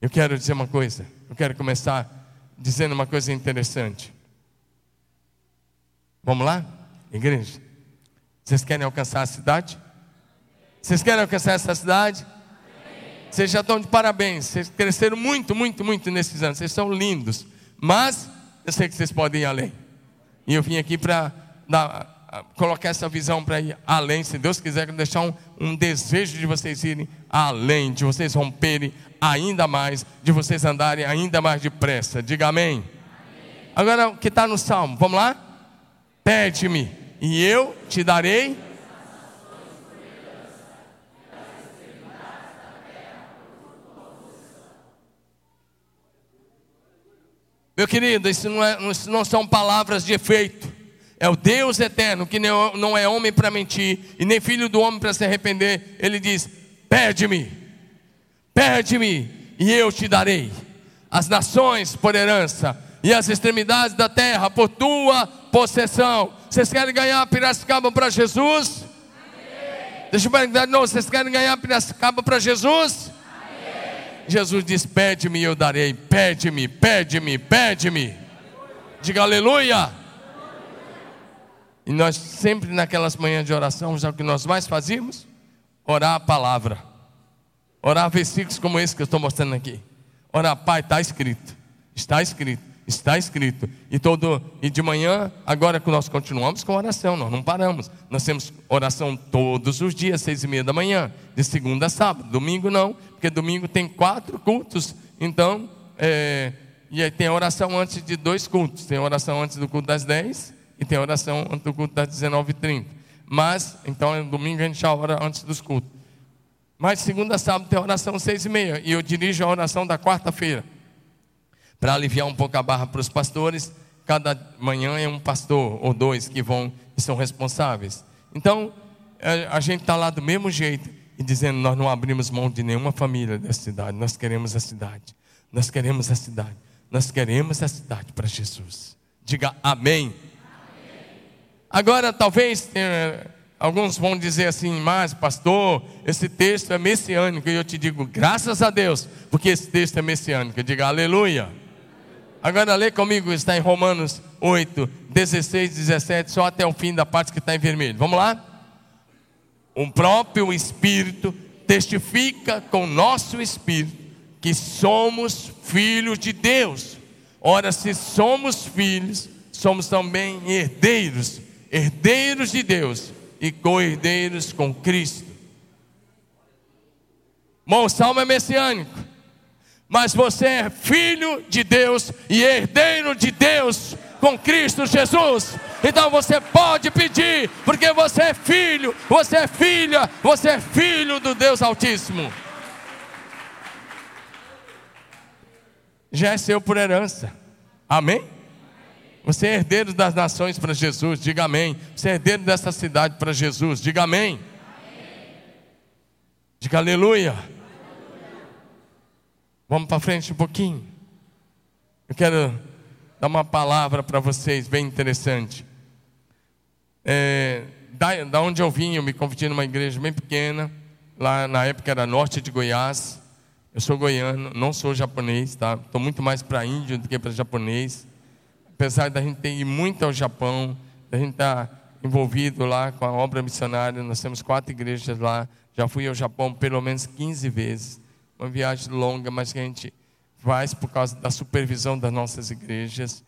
Eu quero dizer uma coisa, eu quero começar dizendo uma coisa interessante. Vamos lá, igreja? Vocês querem alcançar a cidade? Vocês querem alcançar essa cidade? Vocês já estão de parabéns. Vocês cresceram muito, muito, muito nesses anos. Vocês são lindos. Mas eu sei que vocês podem ir além. E eu vim aqui para colocar essa visão para ir além. Se Deus quiser deixar um, um desejo de vocês irem além, de vocês romperem ainda mais, de vocês andarem ainda mais depressa. Diga amém. amém. Agora, o que está no Salmo? Vamos lá? Pede-me, e eu te darei. Meu querido, isso não, é, isso não são palavras de efeito. É o Deus eterno, que não é homem para mentir, e nem filho do homem para se arrepender. Ele diz: Pede-me, Pede-me e eu te darei as nações por herança e as extremidades da terra por tua possessão. Vocês querem ganhar Piracicaba para Jesus? Amém. Deixa eu perguntar de novo: vocês querem ganhar Piracicaba para Jesus? Jesus diz: Pede-me e eu darei. Pede-me, pede-me, pede-me. Diga aleluia. E nós sempre naquelas manhãs de oração, já o que nós mais fazíamos? Orar a palavra. Orar versículos como esse que eu estou mostrando aqui. Orar, Pai, está escrito. Está escrito. Está escrito. E todo e de manhã, agora que nós continuamos com oração, nós não paramos. Nós temos oração todos os dias, seis e meia da manhã, de segunda a sábado. Domingo não, porque domingo tem quatro cultos. Então, é, e aí tem oração antes de dois cultos. Tem oração antes do culto das dez e tem oração antes do culto das dezenove e trinta. Mas, então, domingo a gente já ora antes dos cultos. Mas segunda a sábado tem oração seis e meia. E eu dirijo a oração da quarta-feira. Para aliviar um pouco a barra para os pastores. Cada manhã é um pastor ou dois que vão e são responsáveis. Então, a gente está lá do mesmo jeito e dizendo: nós não abrimos mão de nenhuma família dessa cidade. Nós queremos a cidade. Nós queremos a cidade. Nós queremos a cidade para Jesus. Diga amém. Agora, talvez eh, alguns vão dizer assim, mas pastor, esse texto é messiânico. E eu te digo, graças a Deus, porque esse texto é messiânico. Diga aleluia. Agora lê comigo, está em Romanos 8, 16, 17, só até o fim da parte que está em vermelho. Vamos lá? O próprio Espírito testifica com nosso Espírito que somos filhos de Deus. Ora, se somos filhos, somos também herdeiros herdeiros de Deus e co-herdeiros com Cristo. Bom, o salmo é messiânico, mas você é filho de Deus e herdeiro de Deus com Cristo Jesus. Então você pode pedir, porque você é filho, você é filha, você é filho do Deus Altíssimo. Já é seu por herança. Amém? Você é herdeiro das nações para Jesus, diga amém. Você é herdeiro dessa cidade para Jesus, diga amém. amém. Diga aleluia. Vamos para frente um pouquinho. Eu quero dar uma palavra para vocês bem interessante. É, da, da onde eu vim, eu me converti numa igreja bem pequena, lá na época era norte de Goiás. Eu sou goiano, não sou japonês, tá? Estou muito mais para índio do que para japonês apesar da gente ter ido muito ao Japão, da gente estar tá envolvido lá com a obra missionária, nós temos quatro igrejas lá, já fui ao Japão pelo menos 15 vezes, uma viagem longa, mas que a gente faz por causa da supervisão das nossas igrejas.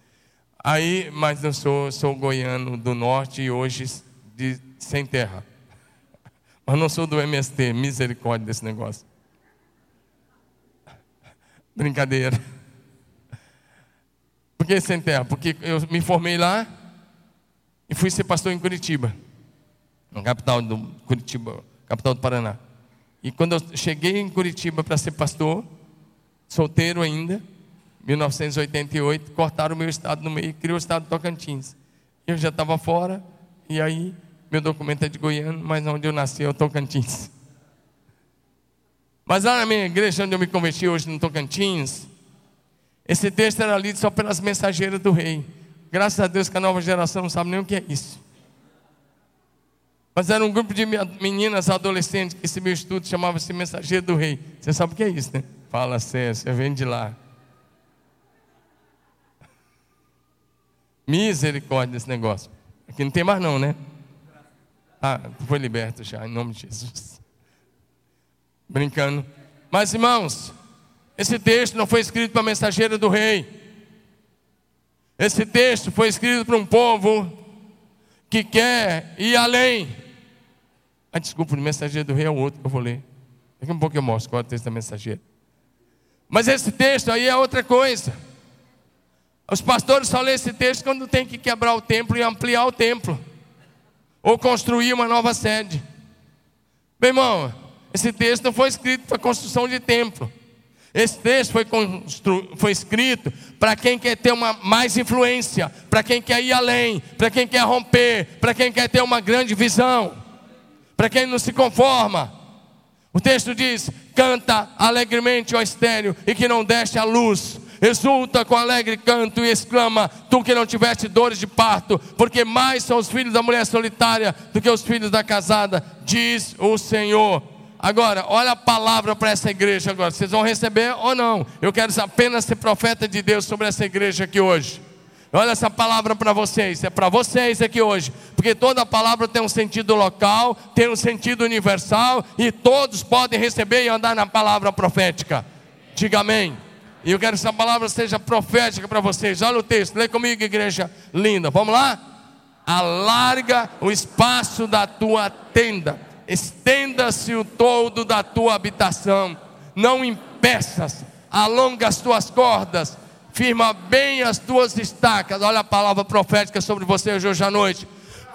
Aí, mas eu sou, sou goiano do norte e hoje de, sem terra. Mas não sou do MST, misericórdia desse negócio. Brincadeira. Por que sem terra? Porque eu me formei lá e fui ser pastor em Curitiba, na capital do Curitiba, capital do Paraná. E quando eu cheguei em Curitiba para ser pastor, solteiro ainda, 1988, cortaram o meu estado no meio e criou o estado de Tocantins. Eu já estava fora, e aí meu documento é de Goiânia, mas onde eu nasci é o Tocantins. Mas lá na minha igreja, onde eu me converti hoje no Tocantins, esse texto era lido só pelas mensageiras do rei. Graças a Deus que a nova geração não sabe nem o que é isso. Mas era um grupo de meninas adolescentes que esse meu estudo chamava-se Mensageiro do Rei. Você sabe o que é isso, né? Fala sério, você vem de lá. Misericórdia desse negócio. Aqui não tem mais não, né? Ah, foi liberto já, em nome de Jesus. Brincando. Mas irmãos, esse texto não foi escrito para a mensageira do rei. Esse texto foi escrito para um povo que quer ir além. Ah, desculpa, o mensageiro do rei é o outro que eu vou ler. Daqui a um pouco eu mostro qual é o texto da mensageira. Mas esse texto aí é outra coisa. Os pastores só lêem esse texto quando tem que quebrar o templo e ampliar o templo. Ou construir uma nova sede. Meu irmão, esse texto não foi escrito para construção de templo. Esse texto foi, foi escrito para quem quer ter uma mais influência, para quem quer ir além, para quem quer romper, para quem quer ter uma grande visão, para quem não se conforma. O texto diz: canta alegremente, ó estéreo, e que não deste a luz. Exulta com alegre canto e exclama: Tu que não tiveste dores de parto, porque mais são os filhos da mulher solitária do que os filhos da casada, diz o Senhor. Agora, olha a palavra para essa igreja agora. Vocês vão receber ou não? Eu quero apenas ser profeta de Deus sobre essa igreja aqui hoje. Olha essa palavra para vocês, é para vocês aqui hoje, porque toda palavra tem um sentido local, tem um sentido universal e todos podem receber e andar na palavra profética. Diga amém. E eu quero que essa palavra seja profética para vocês. Olha o texto, lê comigo, igreja linda. Vamos lá? Alarga o espaço da tua tenda estenda-se o todo da tua habitação, não impeças, alonga as tuas cordas, firma bem as tuas estacas. Olha a palavra profética sobre você hoje à noite.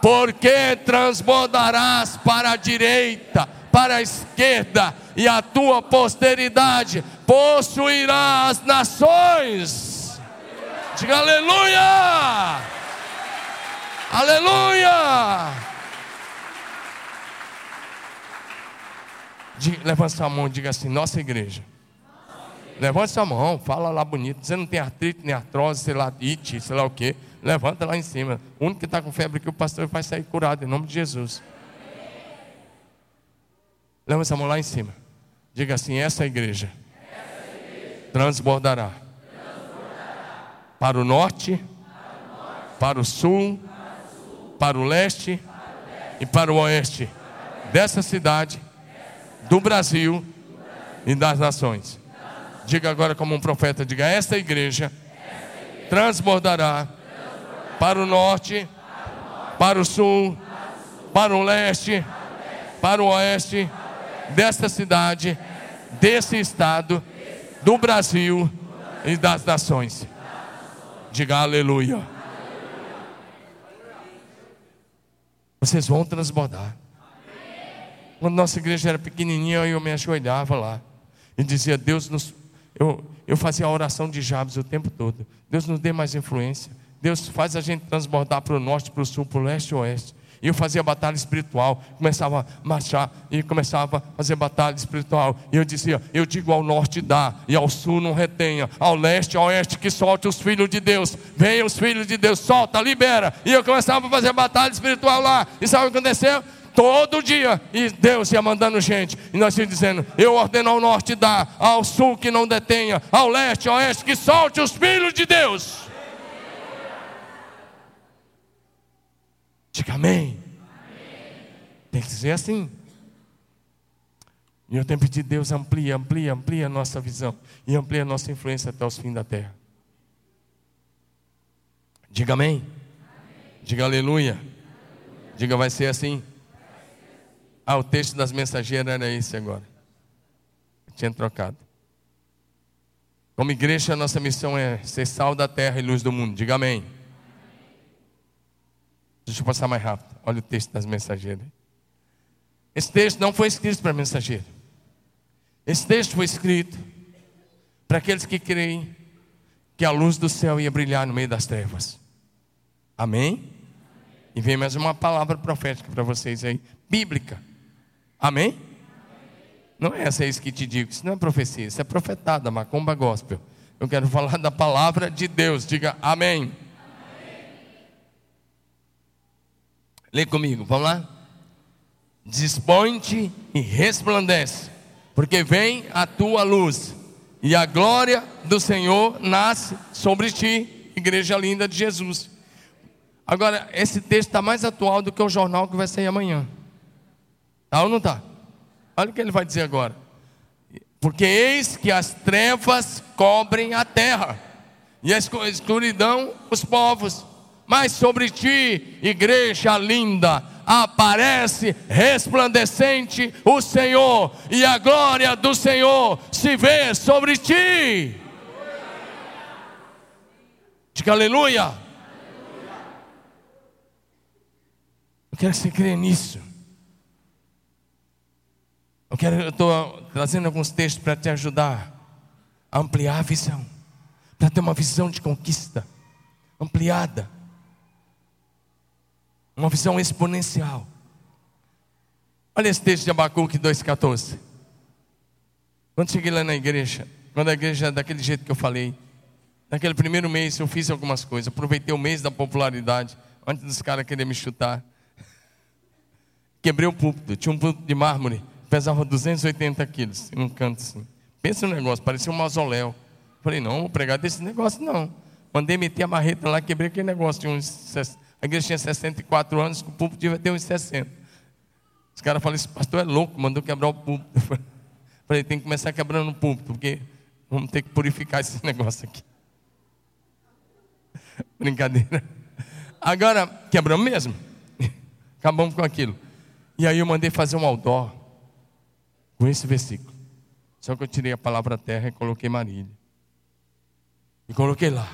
porque transbordarás para a direita, para a esquerda, e a tua posteridade possuirá as nações. Diga aleluia! Aleluia! Diga, levanta sua mão e diga assim: nossa igreja. Levanta sua mão, fala lá bonito. Você não tem artrite, nem artrose, sei lá, it, sei lá o quê. Levanta lá em cima. O único que está com febre aqui, o pastor vai sair curado, em nome de Jesus. Levanta essa mão lá em cima. Diga assim: essa igreja, transbordará, para o norte, para o sul, para o leste e para o oeste dessa cidade, do Brasil e das nações. Diga agora como um profeta, diga, esta igreja transbordará para o norte, para o sul, para o leste, para o oeste desta cidade, desse estado, do Brasil e das nações. Diga aleluia. Vocês vão transbordar. Quando nossa igreja era pequenininha, eu me ajoelhava lá e dizia: Deus nos eu, eu fazia a oração de Jabes o tempo todo. Deus nos dê mais influência. Deus faz a gente transbordar para o norte, para o sul, para o leste e oeste. E eu fazia batalha espiritual, começava a marchar e começava a fazer batalha espiritual. E eu dizia: Eu digo ao norte dá, e ao sul não retenha, ao leste ao oeste que solte os filhos de Deus. Venham os filhos de Deus, solta, libera. E eu começava a fazer batalha espiritual lá. E sabe o que aconteceu? Todo dia, e Deus ia mandando gente, e nós íamos dizendo: Eu ordeno ao norte dar, ao sul que não detenha, ao leste, ao oeste que solte os filhos de Deus. Diga amém. Tem que dizer assim. E eu tenho pedido, Deus, amplia, amplia, amplia a nossa visão e amplia a nossa influência até os fins da terra. Diga amém. Diga aleluia. Diga, vai ser assim. Ah, o texto das mensageiras era esse agora. Eu tinha trocado. Como igreja, a nossa missão é ser sal da terra e luz do mundo. Diga amém. Deixa eu passar mais rápido. Olha o texto das mensageiras. Esse texto não foi escrito para mensageiro. Esse texto foi escrito para aqueles que creem que a luz do céu ia brilhar no meio das trevas. Amém? E vem mais uma palavra profética para vocês aí, bíblica. Amém? Não é essa isso que te digo, isso não é profecia, isso é profetada, macumba gospel. Eu quero falar da palavra de Deus, diga amém. amém. Lê comigo, vamos lá? Dispõe-te e resplandece, porque vem a tua luz, e a glória do Senhor nasce sobre ti, igreja linda de Jesus. Agora, esse texto está mais atual do que o jornal que vai sair amanhã. Está ou não está? Olha o que ele vai dizer agora. Porque eis que as trevas cobrem a terra, e a escuridão os povos. Mas sobre ti, igreja linda, aparece resplandecente o Senhor, e a glória do Senhor se vê sobre ti. Diga aleluia. Eu quero que você creia nisso. Eu quero, eu estou trazendo alguns textos para te ajudar a ampliar a visão, para ter uma visão de conquista ampliada, uma visão exponencial. Olha esse texto de Abacuque 2,14. Quando cheguei lá na igreja, quando a igreja daquele jeito que eu falei, naquele primeiro mês eu fiz algumas coisas, aproveitei o mês da popularidade, antes dos caras quererem me chutar. Quebrei o púlpito, tinha um púlpito de mármore pesava 280 quilos, em um canto assim. Pensa no negócio, parecia um mausoléu. Falei, não, vou pregar desse negócio não. Mandei meter a marreta lá, quebrei aquele negócio. Tinha uns, a igreja tinha 64 anos, o púlpito devia ter uns 60. Os caras falaram, esse pastor é louco, mandou quebrar o púlpito. Falei, tem que começar quebrando o púlpito, porque vamos ter que purificar esse negócio aqui. Brincadeira. Agora, quebramos mesmo. Acabamos com aquilo. E aí eu mandei fazer um outdoor com esse versículo. Só que eu tirei a palavra terra e coloquei Marília. E coloquei lá,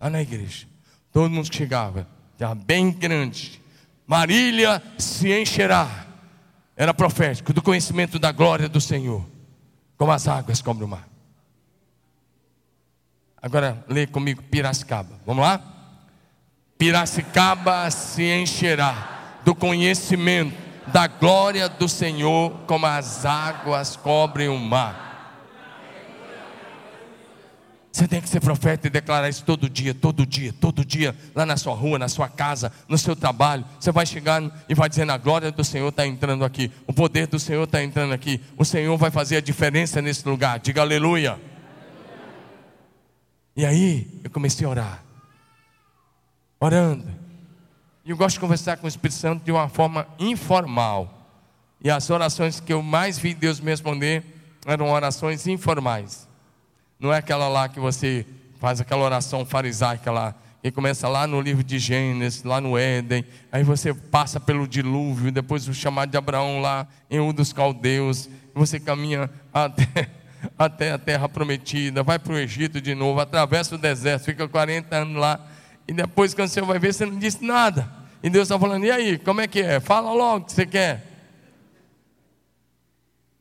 lá na igreja. Todo mundo que chegava, estava bem grande, Marília se encherá. Era profético do conhecimento da glória do Senhor, como as águas cobrem o mar. Agora lê comigo Piracicaba. Vamos lá? Piracicaba se encherá do conhecimento da glória do Senhor, como as águas cobrem o mar. Você tem que ser profeta e declarar isso todo dia, todo dia, todo dia, lá na sua rua, na sua casa, no seu trabalho. Você vai chegando e vai dizendo: a glória do Senhor está entrando aqui, o poder do Senhor está entrando aqui, o Senhor vai fazer a diferença nesse lugar. Diga aleluia. E aí eu comecei a orar, orando. E eu gosto de conversar com o Espírito Santo de uma forma informal. E as orações que eu mais vi Deus me responder eram orações informais. Não é aquela lá que você faz aquela oração farisaica lá, que começa lá no livro de Gênesis, lá no Éden, aí você passa pelo dilúvio, depois o chamado de Abraão lá em um dos caldeus, você caminha até, até a terra prometida, vai para o Egito de novo, atravessa o deserto, fica 40 anos lá, e depois quando você vai ver, você não disse nada. E Deus está falando, e aí, como é que é? Fala logo o que você quer.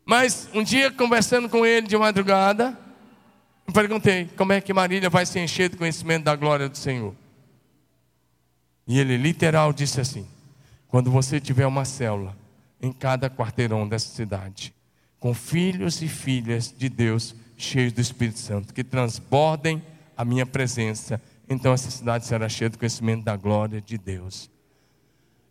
Mas um dia, conversando com ele de madrugada, eu perguntei: como é que Marília vai se encher do conhecimento da glória do Senhor? E ele literal disse assim: quando você tiver uma célula em cada quarteirão dessa cidade, com filhos e filhas de Deus cheios do Espírito Santo, que transbordem a minha presença, então essa cidade será cheia do conhecimento da glória de Deus.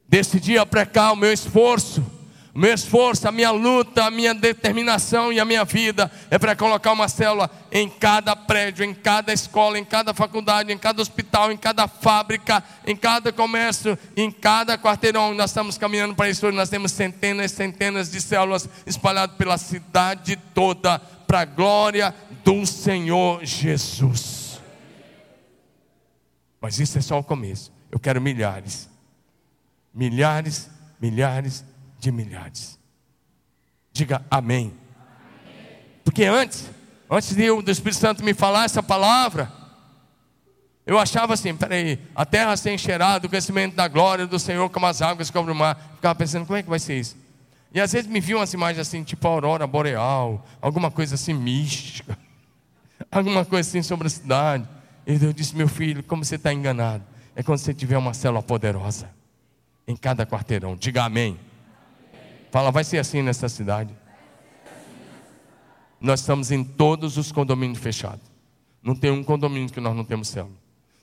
Decidi aprecar o meu esforço o meu esforço, a minha luta, a minha determinação e a minha vida é para colocar uma célula em cada prédio, em cada escola, em cada faculdade, em cada hospital, em cada fábrica, em cada comércio, em cada quarteirão. Nós estamos caminhando para isso. Nós temos centenas e centenas de células espalhadas pela cidade toda, para a glória do Senhor Jesus. Mas isso é só o começo. Eu quero milhares, milhares, milhares de milhares. Diga amém. Porque antes, antes de do Espírito Santo me falar essa palavra, eu achava assim, peraí, a terra ser encherada do crescimento da glória do Senhor como as águas cobrem o mar. Ficava pensando, como é que vai ser isso? E às vezes me viam umas imagens assim, tipo a aurora boreal, alguma coisa assim mística, alguma coisa assim sobre a cidade. E Deus disse, meu filho, como você está enganado? É quando você tiver uma célula poderosa em cada quarteirão. Diga amém. Fala, vai ser assim nessa cidade. Nós estamos em todos os condomínios fechados. Não tem um condomínio que nós não temos célula.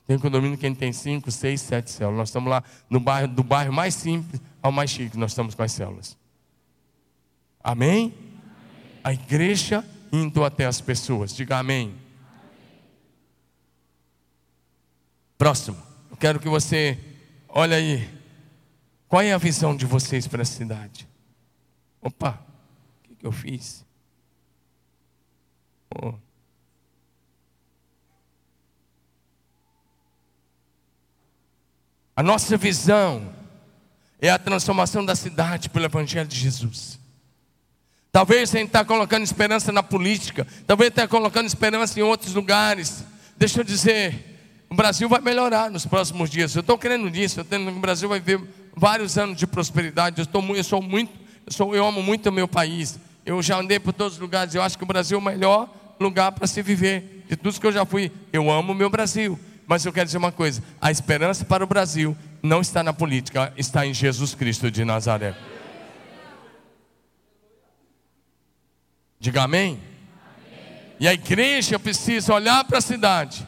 Tem condomínio que tem cinco, seis, sete células. Nós estamos lá no bairro, do bairro mais simples ao mais chique, nós estamos com as células. Amém? A igreja indo até as pessoas. Diga amém. Próximo. Eu quero que você olhe aí. Qual é a visão de vocês para a cidade? Opa, o que, eu fiz? Oh. A nossa visão é a transformação da cidade pelo Evangelho de Jesus. Talvez a gente está colocando esperança na política, talvez está colocando esperança em outros lugares. Deixa eu dizer, o Brasil vai melhorar nos próximos dias. Eu estou querendo disso, eu tenho, o Brasil vai ver vários anos de prosperidade. Eu, estou, eu sou muito eu, sou, eu amo muito o meu país. Eu já andei por todos os lugares. Eu acho que o Brasil é o melhor lugar para se viver. De tudo que eu já fui, eu amo o meu Brasil. Mas eu quero dizer uma coisa: a esperança para o Brasil não está na política, está em Jesus Cristo de Nazaré. Diga amém. E a igreja precisa olhar para a cidade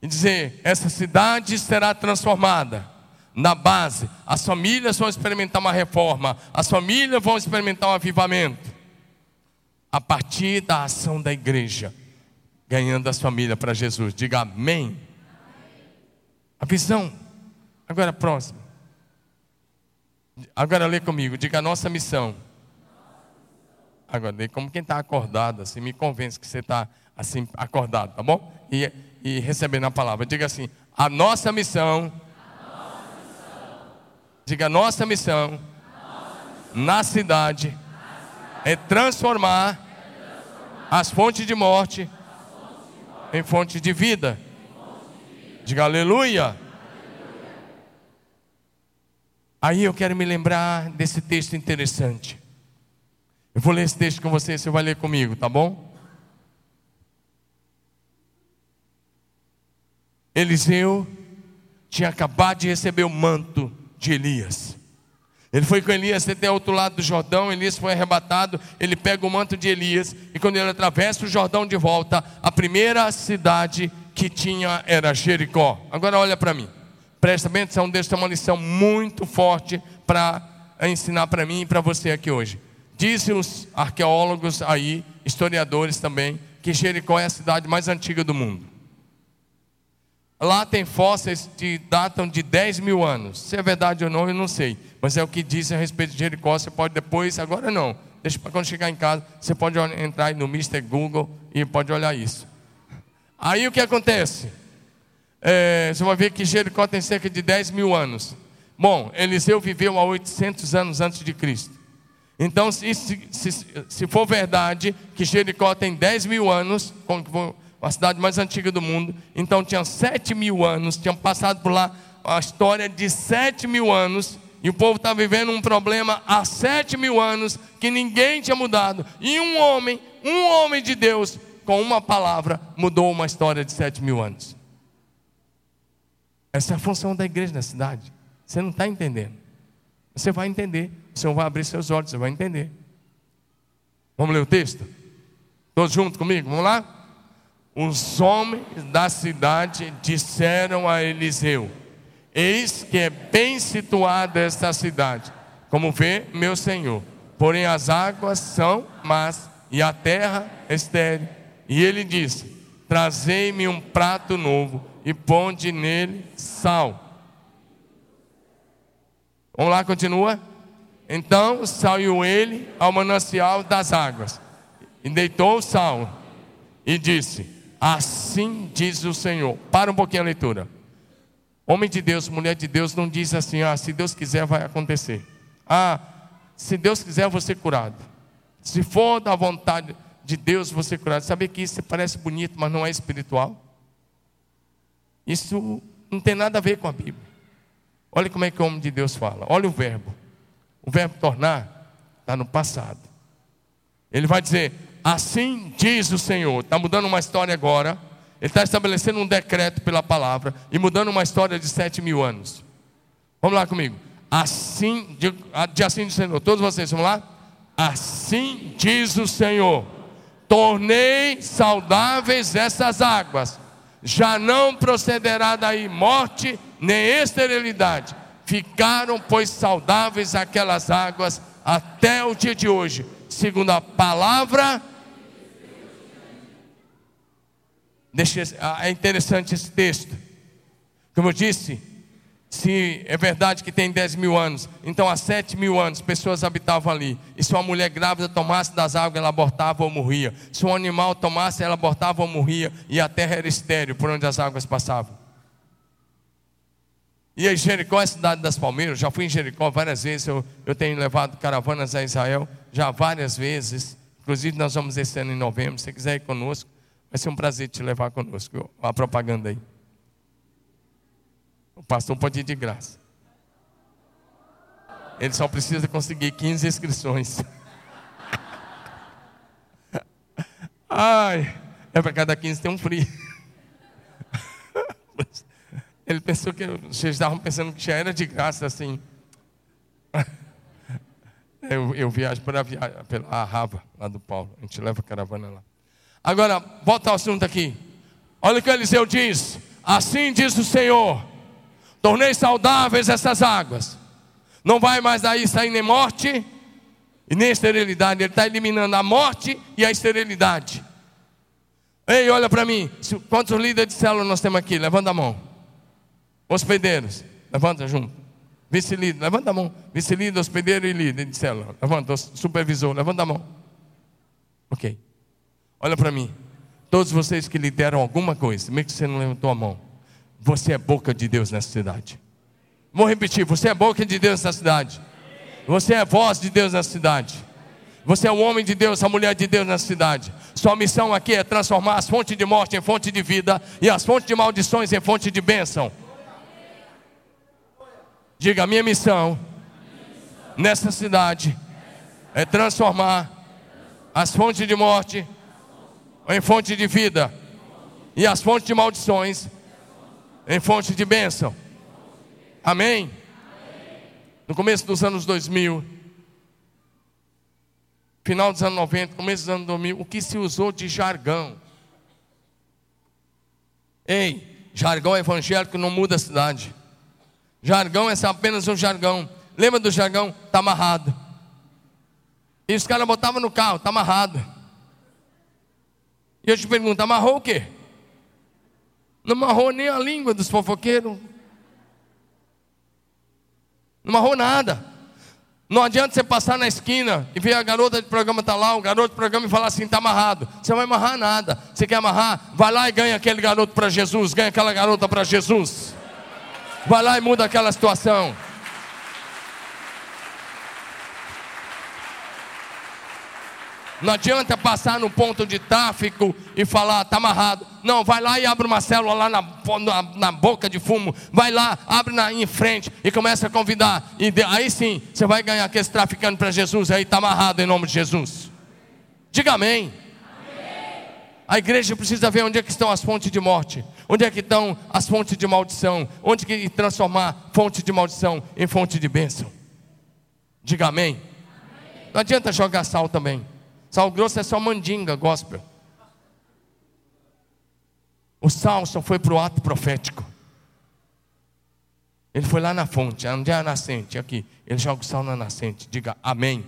e dizer: essa cidade será transformada na base. As famílias vão experimentar uma reforma, as famílias vão experimentar um avivamento. A partir da ação da igreja, ganhando as famílias para Jesus. Diga amém. A visão. Agora próximo. Agora lê comigo, diga a nossa missão. Agora lê como quem está acordado, assim, me convence que você está assim, acordado, tá bom? E, e recebendo a palavra. Diga assim, a nossa missão Diga: nossa missão, na cidade é transformar as fontes de morte em fontes de vida. Diga aleluia. Aí eu quero me lembrar desse texto interessante. Eu vou ler esse texto com você, você vai ler comigo, tá bom? Eliseu tinha acabado de receber o manto de Elias. Ele foi com Elias até o outro lado do Jordão, Elias foi arrebatado, ele pega o manto de Elias, e quando ele atravessa o Jordão de volta, a primeira cidade que tinha era Jericó. Agora olha para mim, presta bem atenção, Deus tem uma lição muito forte para ensinar para mim e para você aqui hoje. Dizem os arqueólogos aí, historiadores também, que Jericó é a cidade mais antiga do mundo. Lá tem fósseis que datam de 10 mil anos. Se é verdade ou não, eu não sei. Mas é o que dizem a respeito de Jericó. Você pode depois, agora não. Deixa para quando chegar em casa, você pode entrar no Mr. Google e pode olhar isso. Aí o que acontece? É, você vai ver que Jericó tem cerca de 10 mil anos. Bom, Eliseu viveu há 800 anos antes de Cristo. Então, se, se, se for verdade que Jericó tem 10 mil anos, a cidade mais antiga do mundo. Então tinha sete mil anos, tinham passado por lá a história de sete mil anos. E o povo está vivendo um problema há sete mil anos que ninguém tinha mudado. E um homem, um homem de Deus, com uma palavra, mudou uma história de sete mil anos. Essa é a função da igreja na cidade. Você não está entendendo. Você vai entender. O Senhor vai abrir seus olhos, você vai entender. Vamos ler o texto? Todos juntos comigo? Vamos lá? Os homens da cidade disseram a Eliseu: Eis que é bem situada esta cidade, como vê meu senhor. Porém as águas são más e a terra estéril. E ele disse: Trazei-me um prato novo e ponde nele sal. Vamos lá, continua. Então saiu ele ao manancial das águas e deitou o sal e disse: Assim diz o Senhor. Para um pouquinho a leitura. Homem de Deus, mulher de Deus, não diz assim: ah, se Deus quiser, vai acontecer. Ah, se Deus quiser, ser curado. Se for da vontade de Deus, ser curado. Sabe que isso parece bonito, mas não é espiritual? Isso não tem nada a ver com a Bíblia. Olha como é que o homem de Deus fala. Olha o verbo. O verbo tornar está no passado. Ele vai dizer: Assim diz o Senhor. Está mudando uma história agora. Ele está estabelecendo um decreto pela palavra e mudando uma história de sete mil anos. Vamos lá comigo. Assim, de, de assim diz o Senhor. Todos vocês, vamos lá? Assim diz o Senhor: Tornei saudáveis essas águas, já não procederá daí morte nem esterilidade. Ficaram, pois, saudáveis aquelas águas até o dia de hoje, segundo a palavra é interessante esse texto. Como eu disse, se é verdade que tem 10 mil anos, então há 7 mil anos pessoas habitavam ali. E se uma mulher grávida tomasse das águas, ela abortava ou morria. Se um animal tomasse, ela abortava ou morria. E a terra era estéreo por onde as águas passavam. E aí, Jericó é a cidade das palmeiras. Já fui em Jericó várias vezes. Eu, eu tenho levado caravanas a Israel já várias vezes. Inclusive, nós vamos esse ano em novembro. Se você quiser ir conosco, Vai ser um prazer te levar conosco. A propaganda aí. O pastor pode ir de graça. Ele só precisa conseguir 15 inscrições. Ai, é para cada 15 tem um free. Ele pensou que vocês estavam pensando que já era de graça assim. Eu, eu viajo pela, pela Rava, lá do Paulo. A gente leva a caravana lá. Agora, volta ao assunto aqui. Olha o que Eliseu diz: Assim diz o Senhor: Tornei saudáveis essas águas. Não vai mais daí sair nem morte e nem esterilidade. Ele está eliminando a morte e a esterilidade. Ei, olha para mim. Quantos líderes de célula nós temos aqui? Levanta a mão. Hospedeiros, levanta junto. Vice-líder, levanta a mão. Vice-líder, hospedeiro e líder de célula. Levanta, supervisor, levanta a mão. Ok. Olha para mim. Todos vocês que lideram alguma coisa, mesmo que você não levantou a mão, você é boca de Deus nessa cidade. Vou repetir: você é boca de Deus nessa cidade. Você é voz de Deus nessa cidade. Você é o homem de Deus, a mulher de Deus nessa cidade. Sua missão aqui é transformar as fontes de morte em fonte de vida e as fontes de maldições em fonte de bênção. Diga: minha missão nessa cidade é transformar as fontes de morte em fonte de vida e as fontes de maldições em fonte de bênção. Amém? No começo dos anos 2000, final dos anos 90, começo dos anos 2000, o que se usou de jargão? Ei, jargão evangélico não muda a cidade. Jargão é apenas um jargão. Lembra do jargão? Está amarrado. E os caras botavam no carro, está amarrado. E eu te pergunto, amarrou o quê? Não amarrou nem a língua dos fofoqueiros. Não amarrou nada. Não adianta você passar na esquina e ver a garota de programa estar tá lá, o garoto de programa e falar assim, está amarrado. Você não vai amarrar nada. Você quer amarrar? Vai lá e ganha aquele garoto para Jesus, ganha aquela garota para Jesus. Vai lá e muda aquela situação. Não adianta passar no ponto de tráfico e falar, está amarrado. Não, vai lá e abre uma célula lá na, na, na boca de fumo. Vai lá, abre na, em frente e começa a convidar. E de, aí sim, você vai ganhar aqueles traficando para Jesus. Aí está amarrado em nome de Jesus. Diga amém. amém. A igreja precisa ver onde é que estão as fontes de morte. Onde é que estão as fontes de maldição. Onde que transformar fonte de maldição em fonte de bênção. Diga amém. amém. Não adianta jogar sal também. Sal grosso é só mandinga, gospel. O sal só foi para o ato profético. Ele foi lá na fonte, onde é a nascente? Aqui. Ele joga o sal na nascente. Diga amém.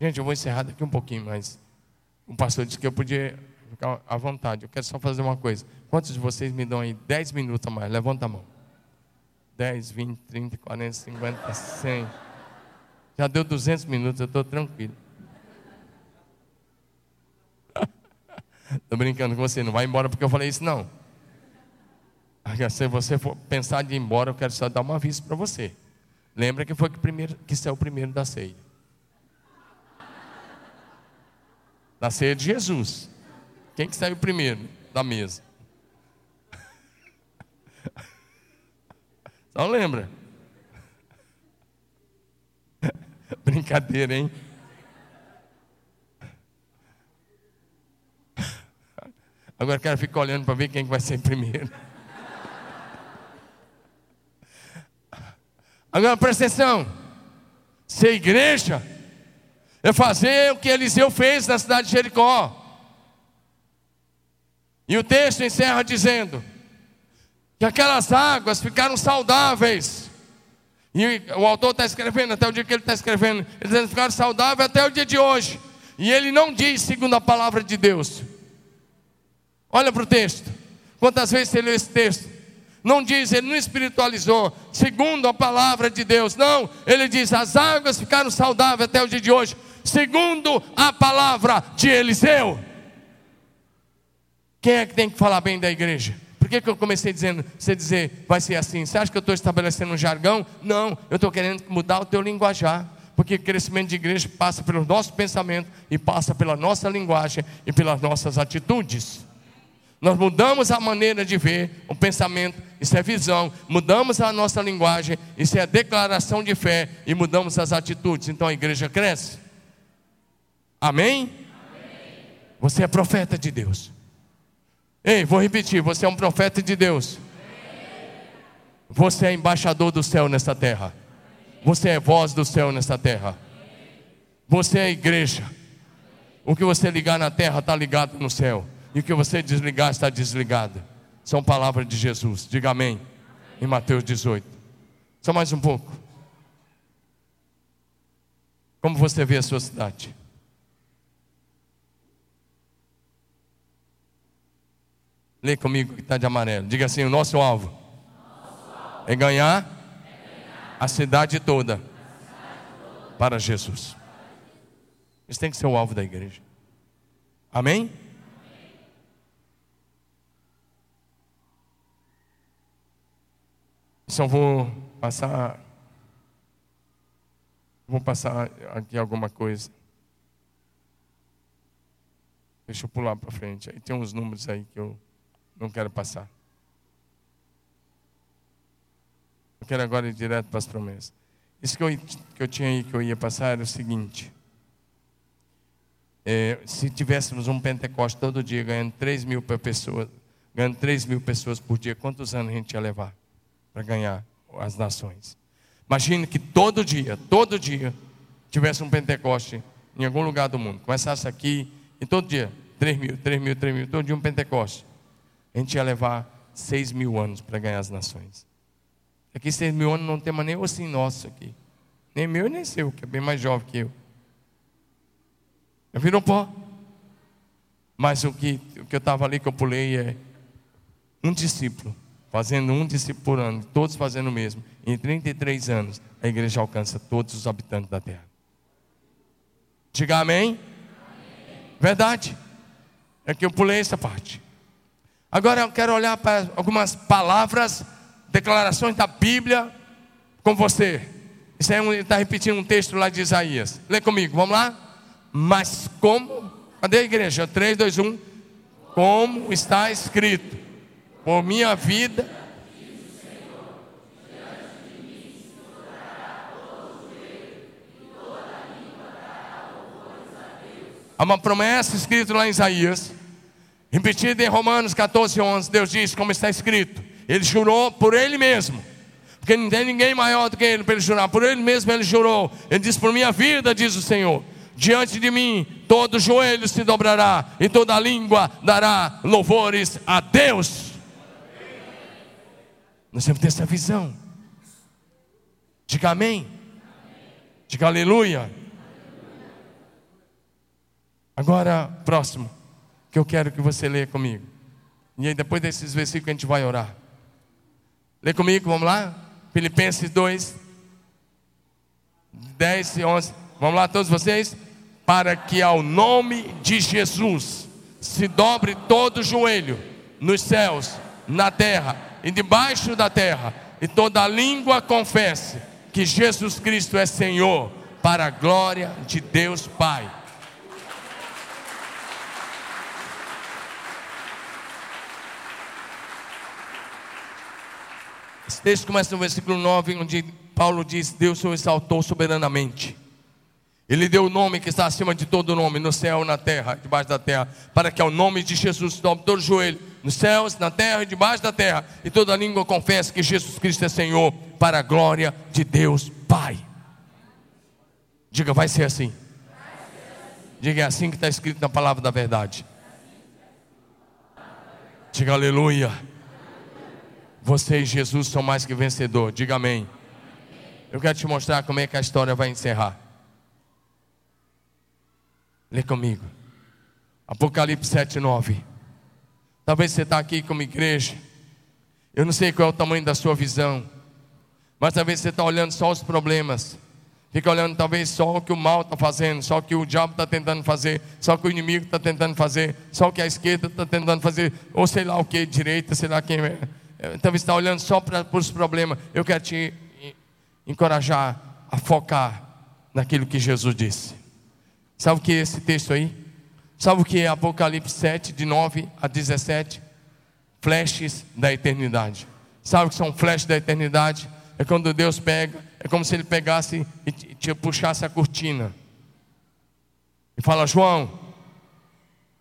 Gente, eu vou encerrar daqui um pouquinho, mas o pastor disse que eu podia ficar à vontade. Eu quero só fazer uma coisa. Quantos de vocês me dão aí 10 minutos a mais? Levanta a mão. 10, 20, 30, 40, 50, 100. Já deu 200 minutos, eu estou tranquilo. Estou brincando com você, não vai embora porque eu falei isso, não. Se você for pensar de ir embora, eu quero só dar uma aviso para você. Lembra que foi que, primeiro, que saiu o primeiro da ceia. Da ceia de Jesus. Quem que saiu primeiro da mesa? Só lembra? Brincadeira, hein? Agora quero ficar olhando para ver quem vai ser primeiro. Agora presta atenção. Ser igreja é fazer o que Eliseu fez na cidade de Jericó. E o texto encerra dizendo que aquelas águas ficaram saudáveis e o autor está escrevendo, até o dia que ele está escrevendo, eles ficaram saudáveis até o dia de hoje. E ele não diz segundo a palavra de Deus. Olha para o texto. Quantas vezes você leu esse texto? Não diz, ele não espiritualizou, segundo a palavra de Deus. Não, ele diz: as águas ficaram saudáveis até o dia de hoje, segundo a palavra de Eliseu. Quem é que tem que falar bem da igreja? Que, que eu comecei dizendo, você dizer, vai ser assim? Você acha que eu estou estabelecendo um jargão? Não, eu estou querendo mudar o teu linguajar. Porque crescimento de igreja passa pelo nosso pensamento e passa pela nossa linguagem e pelas nossas atitudes. Nós mudamos a maneira de ver o pensamento, isso é visão. Mudamos a nossa linguagem, isso é declaração de fé. E mudamos as atitudes. Então a igreja cresce. Amém? Amém. Você é profeta de Deus. Ei, vou repetir: você é um profeta de Deus. Você é embaixador do céu nesta terra. Você é voz do céu nesta terra. Você é igreja. O que você ligar na terra está ligado no céu. E o que você desligar está desligado. São palavras de Jesus. Diga amém. Em Mateus 18. Só mais um pouco. Como você vê a sua cidade? Lê comigo que está de amarelo. Diga assim: o nosso alvo, nosso alvo é, ganhar é, ganhar a cidade toda, a cidade toda para Jesus. Isso tem que ser o alvo da igreja. Amém? Só vou passar. Vou passar aqui alguma coisa. Deixa eu pular para frente. Aí tem uns números aí que eu não quero passar. Eu quero agora ir direto para as promessas. Isso que eu, que eu tinha aí que eu ia passar era o seguinte. É, se tivéssemos um Pentecoste todo dia ganhando 3 mil pessoas, ganhando 3 mil pessoas por dia, quantos anos a gente ia levar para ganhar as nações? Imagine que todo dia, todo dia, tivesse um Pentecoste em algum lugar do mundo. Começasse aqui e todo dia, 3 mil, 3 mil, 3 mil, todo dia um Pentecoste. A gente ia levar 6 mil anos para ganhar as nações. Aqui 6 mil anos não tem nem o assim nosso aqui. Nem meu nem seu, que é bem mais jovem que eu. Eu viro pó. Mas o que, o que eu estava ali que eu pulei é um discípulo, fazendo um discípulo por ano, todos fazendo o mesmo. Em 33 anos, a igreja alcança todos os habitantes da terra. Diga amém. Verdade. É que eu pulei essa parte. Agora eu quero olhar para algumas palavras, declarações da Bíblia com você. Isso aí é está repetindo um texto lá de Isaías. Lê comigo, vamos lá? Mas como? Cadê a igreja? 3, 2, 1. Como está escrito: Por minha vida Há uma promessa escrita lá em Isaías, repetida em Romanos 14, 11. Deus diz, como está escrito: Ele jurou por Ele mesmo, porque não tem ninguém maior do que Ele para Ele jurar. Por Ele mesmo Ele jurou. Ele diz: Por minha vida, diz o Senhor, diante de mim todo joelho se dobrará e toda língua dará louvores a Deus. Nós temos que ter essa visão. Diga amém. Diga aleluia. Agora, próximo, que eu quero que você leia comigo. E aí, depois desses versículos, a gente vai orar. Lê comigo, vamos lá? Filipenses 2, 10 e 11. Vamos lá, todos vocês? Para que ao nome de Jesus se dobre todo joelho, nos céus, na terra e debaixo da terra, e toda língua confesse que Jesus Cristo é Senhor, para a glória de Deus Pai. Esse texto começa no versículo 9, onde Paulo diz: Deus o exaltou soberanamente. Ele deu o nome que está acima de todo nome, no céu, na terra, debaixo da terra, para que ao nome de Jesus dobre todo o joelho, nos céus, na terra e debaixo da terra, e toda língua confesse que Jesus Cristo é Senhor, para a glória de Deus Pai. Diga, vai ser assim. Diga, é assim que está escrito na palavra da verdade. Diga, aleluia. Você e Jesus são mais que vencedor. Diga amém. Eu quero te mostrar como é que a história vai encerrar. Lê comigo. Apocalipse 7, 9. Talvez você está aqui como igreja. Eu não sei qual é o tamanho da sua visão. Mas talvez você está olhando só os problemas. Fica olhando talvez só o que o mal está fazendo, só o que o diabo está tentando fazer, só o que o inimigo está tentando fazer, só o que a esquerda está tentando fazer, ou sei lá o que, direita, sei lá quem é. Talvez está olhando só para os problemas. Eu quero te encorajar a focar naquilo que Jesus disse. Sabe o que é esse texto aí? Sabe o que é Apocalipse 7, de 9 a 17? Flashes da eternidade. Sabe o que são flashes da eternidade? É quando Deus pega, é como se Ele pegasse e te puxasse a cortina. E fala, João.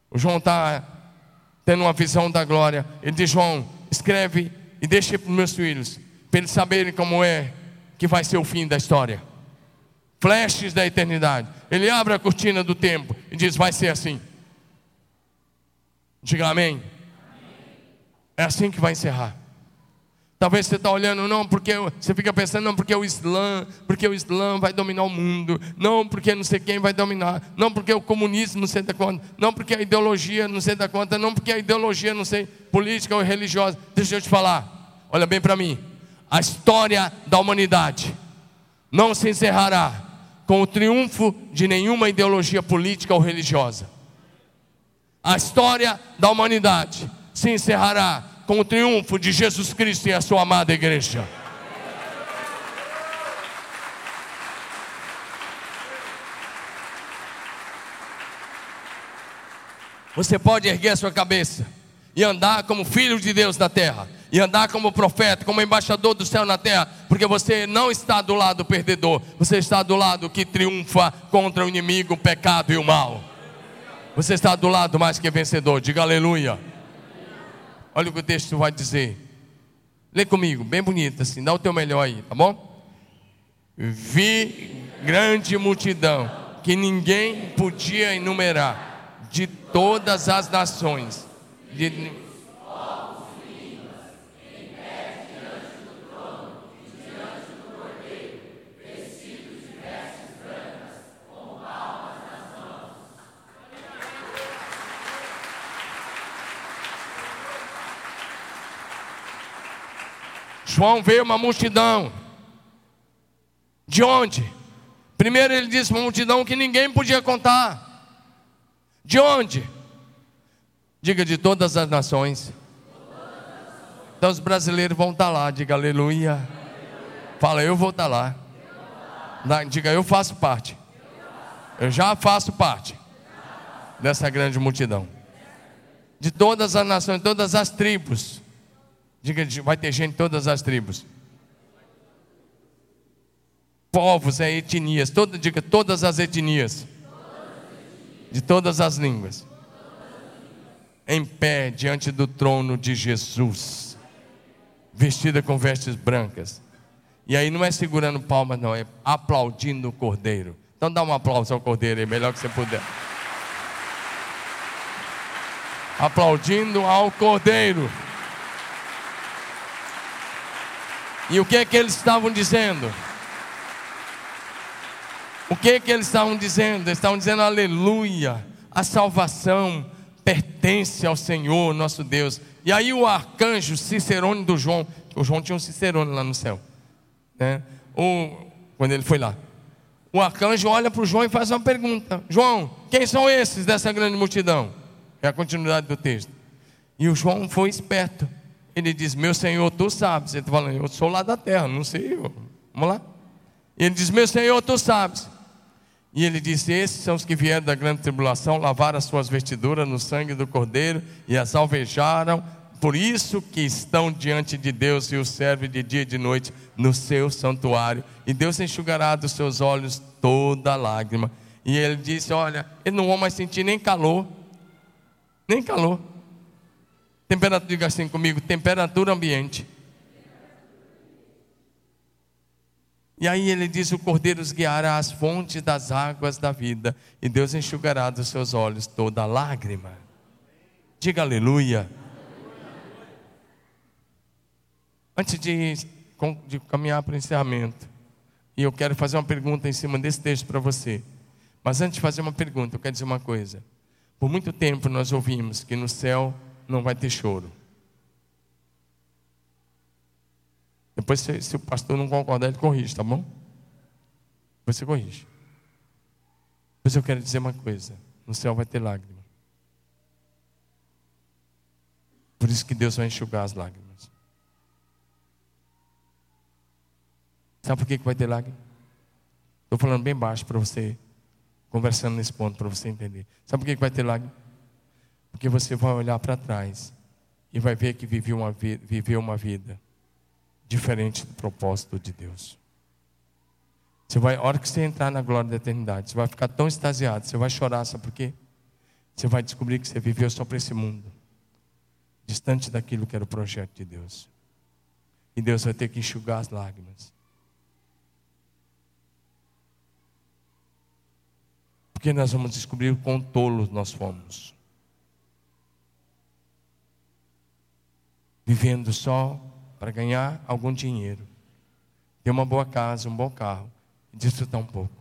O João está tendo uma visão da glória. Ele diz, João, escreve e deixa para os meus filhos, para eles saberem como é que vai ser o fim da história. Flashes da eternidade. Ele abre a cortina do tempo e diz: vai ser assim. Diga amém. É assim que vai encerrar. Talvez você está olhando, não, porque você fica pensando, não, porque o Islã, porque o Islã vai dominar o mundo, não, porque não sei quem vai dominar, não, porque o comunismo não sei da conta, não, porque a ideologia não sei da conta, não, porque a ideologia não sei, política ou religiosa. Deixa eu te falar, olha bem para mim. A história da humanidade não se encerrará com o triunfo de nenhuma ideologia política ou religiosa. A história da humanidade se encerrará com o triunfo de Jesus Cristo e a sua amada igreja. Você pode erguer a sua cabeça e andar como filho de Deus na terra, e andar como profeta, como embaixador do céu na terra, porque você não está do lado perdedor, você está do lado que triunfa contra o inimigo, o pecado e o mal. Você está do lado mais que vencedor, diga aleluia. Olha o que o texto vai dizer. Lê comigo, bem bonito assim, dá o teu melhor aí, tá bom? Vi grande multidão que ninguém podia enumerar, de todas as nações, de, João vê uma multidão. De onde? Primeiro ele disse uma multidão que ninguém podia contar. De onde? Diga de todas as nações. Então os brasileiros vão estar lá, diga aleluia. Fala, eu vou estar lá. Diga, eu faço parte. Eu já faço parte dessa grande multidão. De todas as nações, todas as tribos. Diga, vai ter gente de todas as tribos. Povos, é etnias. Todo, diga, todas as etnias. De todas as línguas. Em pé diante do trono de Jesus. Vestida com vestes brancas. E aí não é segurando palmas, não, é aplaudindo o cordeiro. Então dá um aplauso ao cordeiro aí, melhor que você puder. Aplaudindo ao cordeiro. E o que é que eles estavam dizendo? O que é que eles estavam dizendo? Eles estavam dizendo aleluia, a salvação pertence ao Senhor nosso Deus. E aí o arcanjo Cicerone do João, o João tinha um Cicerone lá no céu, né? O, quando ele foi lá. O arcanjo olha para o João e faz uma pergunta: João, quem são esses dessa grande multidão? É a continuidade do texto. E o João foi esperto. Ele diz: Meu Senhor, tu sabes. Ele está falando: Eu sou lá da terra, não sei. Eu. Vamos lá. Ele diz: Meu Senhor, tu sabes. E ele diz: Esses são os que vieram da grande tribulação, lavaram as suas vestiduras no sangue do cordeiro e as alvejaram. Por isso que estão diante de Deus e o servem de dia e de noite no seu santuário. E Deus enxugará dos seus olhos toda lágrima. E ele disse: Olha, ele não vão mais sentir nem calor, nem calor. Temperatura, diga assim comigo, temperatura ambiente. E aí ele diz: O cordeiro os guiará às fontes das águas da vida, e Deus enxugará dos seus olhos toda lágrima. Diga aleluia. Antes de, de caminhar para o encerramento, e eu quero fazer uma pergunta em cima desse texto para você. Mas antes de fazer uma pergunta, eu quero dizer uma coisa. Por muito tempo nós ouvimos que no céu não vai ter choro. Depois, se, se o pastor não concordar, ele corrige, tá bom? Você corrige. Depois eu quero dizer uma coisa: no céu vai ter lágrima. Por isso que Deus vai enxugar as lágrimas. Sabe por que, vai ter lágrima? Estou falando bem baixo para você, conversando nesse ponto, para você entender. Sabe por que, que vai ter lágrima? Porque você vai olhar para trás e vai ver que viveu uma, viveu uma vida diferente do propósito de Deus. Você vai, a hora que você entrar na glória da eternidade, você vai ficar tão extasiado, você vai chorar, sabe por quê? Você vai descobrir que você viveu só para esse mundo, distante daquilo que era o projeto de Deus. E Deus vai ter que enxugar as lágrimas. Porque nós vamos descobrir o quão tolos nós fomos. Vivendo só para ganhar algum dinheiro, ter uma boa casa, um bom carro e desfrutar um pouco,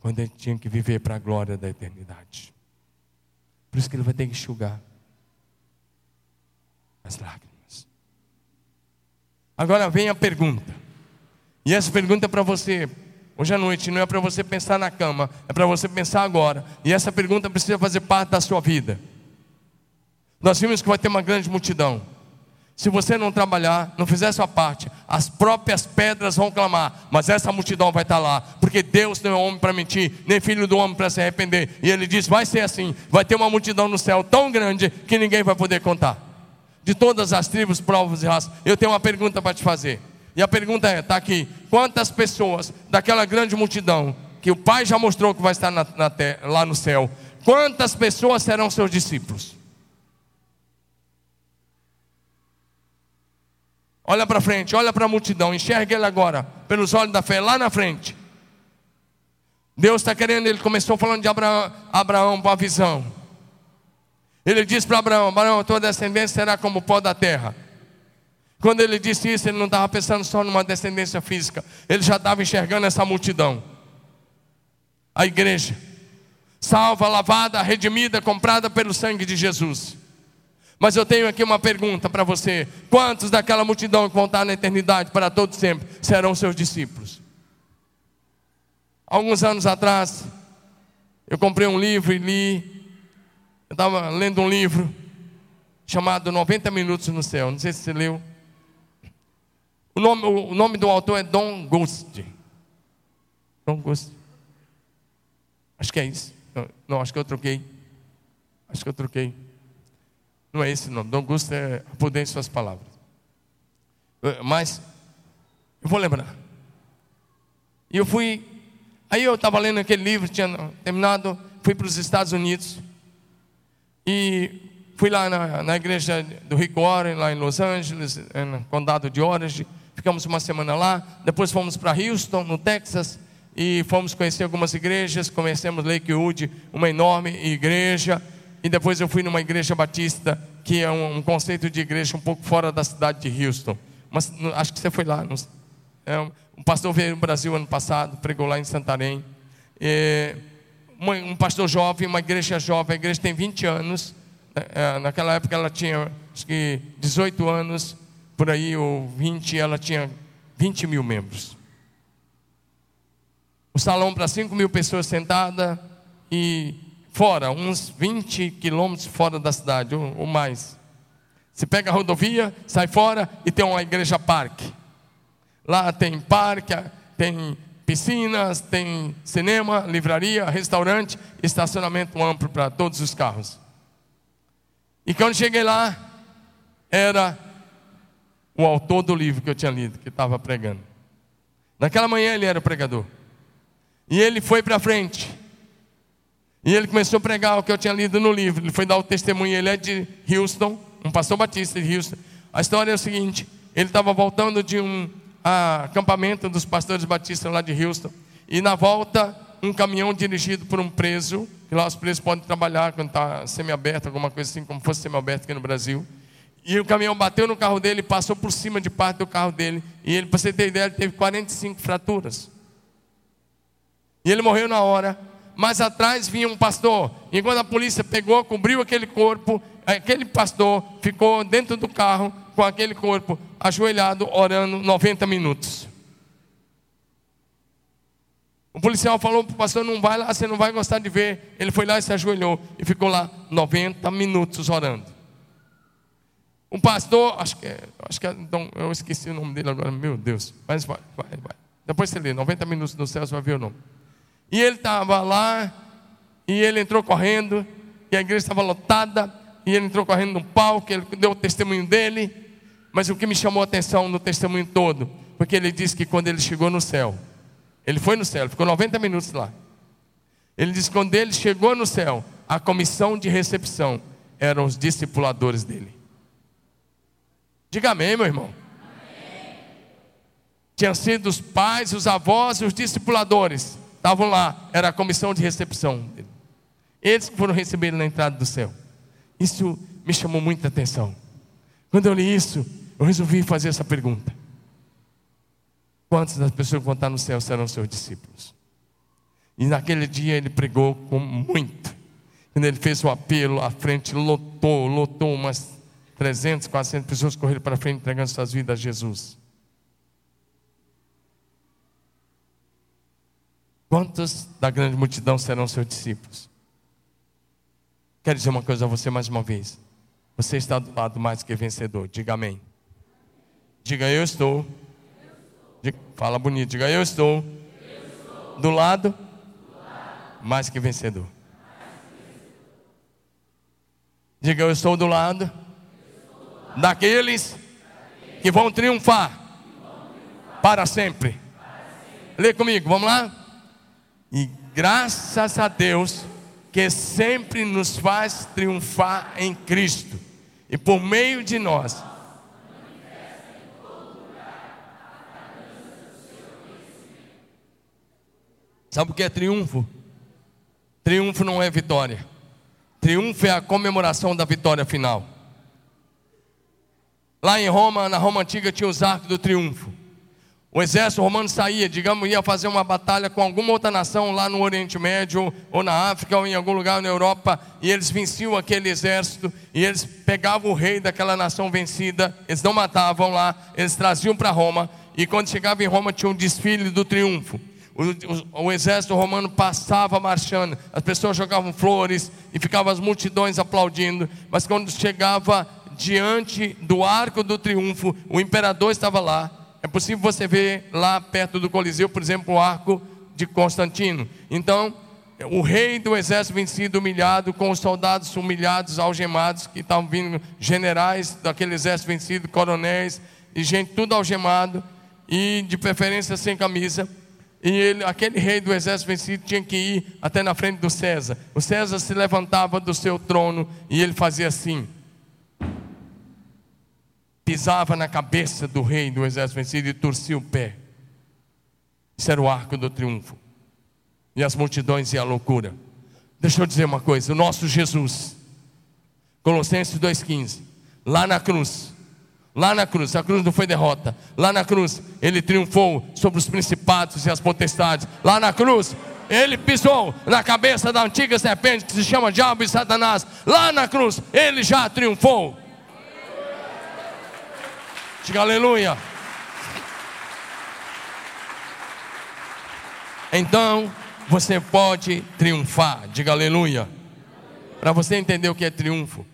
quando ele tinha que viver para a glória da eternidade. Por isso que ele vai ter que enxugar as lágrimas. Agora vem a pergunta. E essa pergunta é para você, hoje à noite, não é para você pensar na cama, é para você pensar agora. E essa pergunta precisa fazer parte da sua vida. Nós vimos que vai ter uma grande multidão. Se você não trabalhar, não fizer sua parte, as próprias pedras vão clamar, mas essa multidão vai estar lá, porque Deus não é homem para mentir, nem filho do homem para se arrepender. E ele diz: vai ser assim, vai ter uma multidão no céu tão grande que ninguém vai poder contar. De todas as tribos, provas e raças. Eu tenho uma pergunta para te fazer. E a pergunta é: está aqui, quantas pessoas daquela grande multidão que o Pai já mostrou que vai estar na, na terra, lá no céu, quantas pessoas serão seus discípulos? Olha para frente, olha para a multidão, enxerga ele agora, pelos olhos da fé, lá na frente. Deus está querendo, ele começou falando de Abraão, Abraão com a visão. Ele disse para Abraão: Abraão, tua descendência será como o pó da terra. Quando ele disse isso, ele não estava pensando só numa descendência física, ele já estava enxergando essa multidão. A igreja, salva, lavada, redimida, comprada pelo sangue de Jesus. Mas eu tenho aqui uma pergunta para você: quantos daquela multidão que vão estar na eternidade para todo sempre serão seus discípulos? Alguns anos atrás, eu comprei um livro e li. Eu estava lendo um livro chamado 90 Minutos no Céu. Não sei se você leu. O nome, o nome do autor é Don Gust. Don Gust. Acho que é isso. Não, não, acho que eu troquei. Acho que eu troquei. Não é esse nome. Dom Augusto é poder em suas palavras. Mas, eu vou lembrar. E eu fui. Aí eu estava lendo aquele livro, tinha terminado, fui para os Estados Unidos. E fui lá na, na igreja do Rick Warren, lá em Los Angeles, no condado de Orange. Ficamos uma semana lá. Depois fomos para Houston, no Texas. E fomos conhecer algumas igrejas. Conhecemos Lakewood, uma enorme igreja e depois eu fui numa igreja batista, que é um, um conceito de igreja um pouco fora da cidade de Houston. Mas acho que você foi lá. Não, é, um pastor veio no Brasil ano passado, pregou lá em Santarém. É, um pastor jovem, uma igreja jovem, a igreja tem 20 anos. É, naquela época ela tinha acho que 18 anos, por aí, ou 20, ela tinha 20 mil membros. O salão para 5 mil pessoas sentadas e fora, uns 20 quilômetros fora da cidade, ou, mais. Você pega a rodovia, sai fora e tem uma igreja parque. Lá tem parque, tem piscinas, tem cinema, livraria, restaurante, estacionamento amplo para todos os carros. E quando cheguei lá, era o autor do livro que eu tinha lido, que estava pregando. Naquela manhã ele era pregador. E ele foi para frente. E ele começou a pregar o que eu tinha lido no livro. Ele foi dar o testemunho. Ele é de Houston, um pastor batista de Houston. A história é o seguinte: ele estava voltando de um acampamento dos pastores batistas lá de Houston. E na volta, um caminhão dirigido por um preso, que lá os presos podem trabalhar quando está semi-aberto, alguma coisa assim, como fosse semi-aberto aqui no Brasil. E o caminhão bateu no carro dele, passou por cima de parte do carro dele. E ele, para você ter ideia, ele teve 45 fraturas. E ele morreu na hora mas atrás vinha um pastor. E quando a polícia pegou, cobriu aquele corpo, aquele pastor ficou dentro do carro com aquele corpo, ajoelhado, orando 90 minutos. O policial falou para o pastor: não vai lá, você não vai gostar de ver. Ele foi lá e se ajoelhou e ficou lá 90 minutos orando. Um pastor, acho que, é, acho que é, então, eu esqueci o nome dele agora, meu Deus, mas vai, vai, vai. Depois você lê, 90 minutos no céu, você vai ver o nome. E ele estava lá, e ele entrou correndo, e a igreja estava lotada, e ele entrou correndo no palco, ele deu o testemunho dele. Mas o que me chamou a atenção no testemunho todo, porque ele disse que quando ele chegou no céu, ele foi no céu, ficou 90 minutos lá. Ele disse que quando ele chegou no céu, a comissão de recepção eram os discipuladores dele. Diga amém, meu irmão. Amém. Tinham sido os pais, os avós e os discipuladores estavam lá, era a comissão de recepção. Eles foram receber na entrada do céu. Isso me chamou muita atenção. Quando eu li isso, eu resolvi fazer essa pergunta: Quantas das pessoas que vão estar no céu serão seus discípulos? E naquele dia ele pregou com muito. Quando ele fez o apelo, a frente lotou, lotou umas 300, 400 pessoas correram para frente entregando suas vidas a Jesus. Quantos da grande multidão serão seus discípulos? Quero dizer uma coisa a você mais uma vez. Você está do lado mais que vencedor. Diga amém. Diga eu estou. Diga, fala bonito. Diga eu estou. Do lado mais que vencedor. Diga eu estou do lado daqueles que vão triunfar para sempre. Lê comigo, vamos lá? E graças a Deus que sempre nos faz triunfar em Cristo e por meio de nós. Sabe o que é triunfo? Triunfo não é vitória. Triunfo é a comemoração da vitória final. Lá em Roma, na Roma antiga, tinha os arcos do triunfo. O exército romano saía, digamos, ia fazer uma batalha com alguma outra nação lá no Oriente Médio, ou na África, ou em algum lugar na Europa, e eles venciam aquele exército, e eles pegavam o rei daquela nação vencida, eles não matavam lá, eles traziam para Roma, e quando chegava em Roma tinha um desfile do triunfo. O, o, o, exército romano passava marchando, as pessoas jogavam flores e ficavam as multidões aplaudindo, mas quando chegava diante do arco do triunfo, o imperador estava lá. É possível você ver lá perto do Coliseu, por exemplo, o arco de Constantino. Então, o rei do exército vencido, humilhado, com os soldados humilhados, algemados, que estavam vindo, generais daquele exército vencido, coronéis, e gente tudo algemado, e de preferência sem camisa. E ele, aquele rei do exército vencido tinha que ir até na frente do César. O César se levantava do seu trono e ele fazia assim pisava na cabeça do rei do exército vencido e torcia o pé. Isso era o arco do triunfo. E as multidões e a loucura. Deixa eu dizer uma coisa: o nosso Jesus, Colossenses 2,15, lá na cruz, lá na cruz, a cruz não foi derrota, lá na cruz, ele triunfou sobre os principados e as potestades, lá na cruz, ele pisou na cabeça da antiga serpente que se chama Diabo e Satanás, lá na cruz, ele já triunfou. Diga aleluia. Então, você pode triunfar. Diga aleluia. Para você entender o que é triunfo.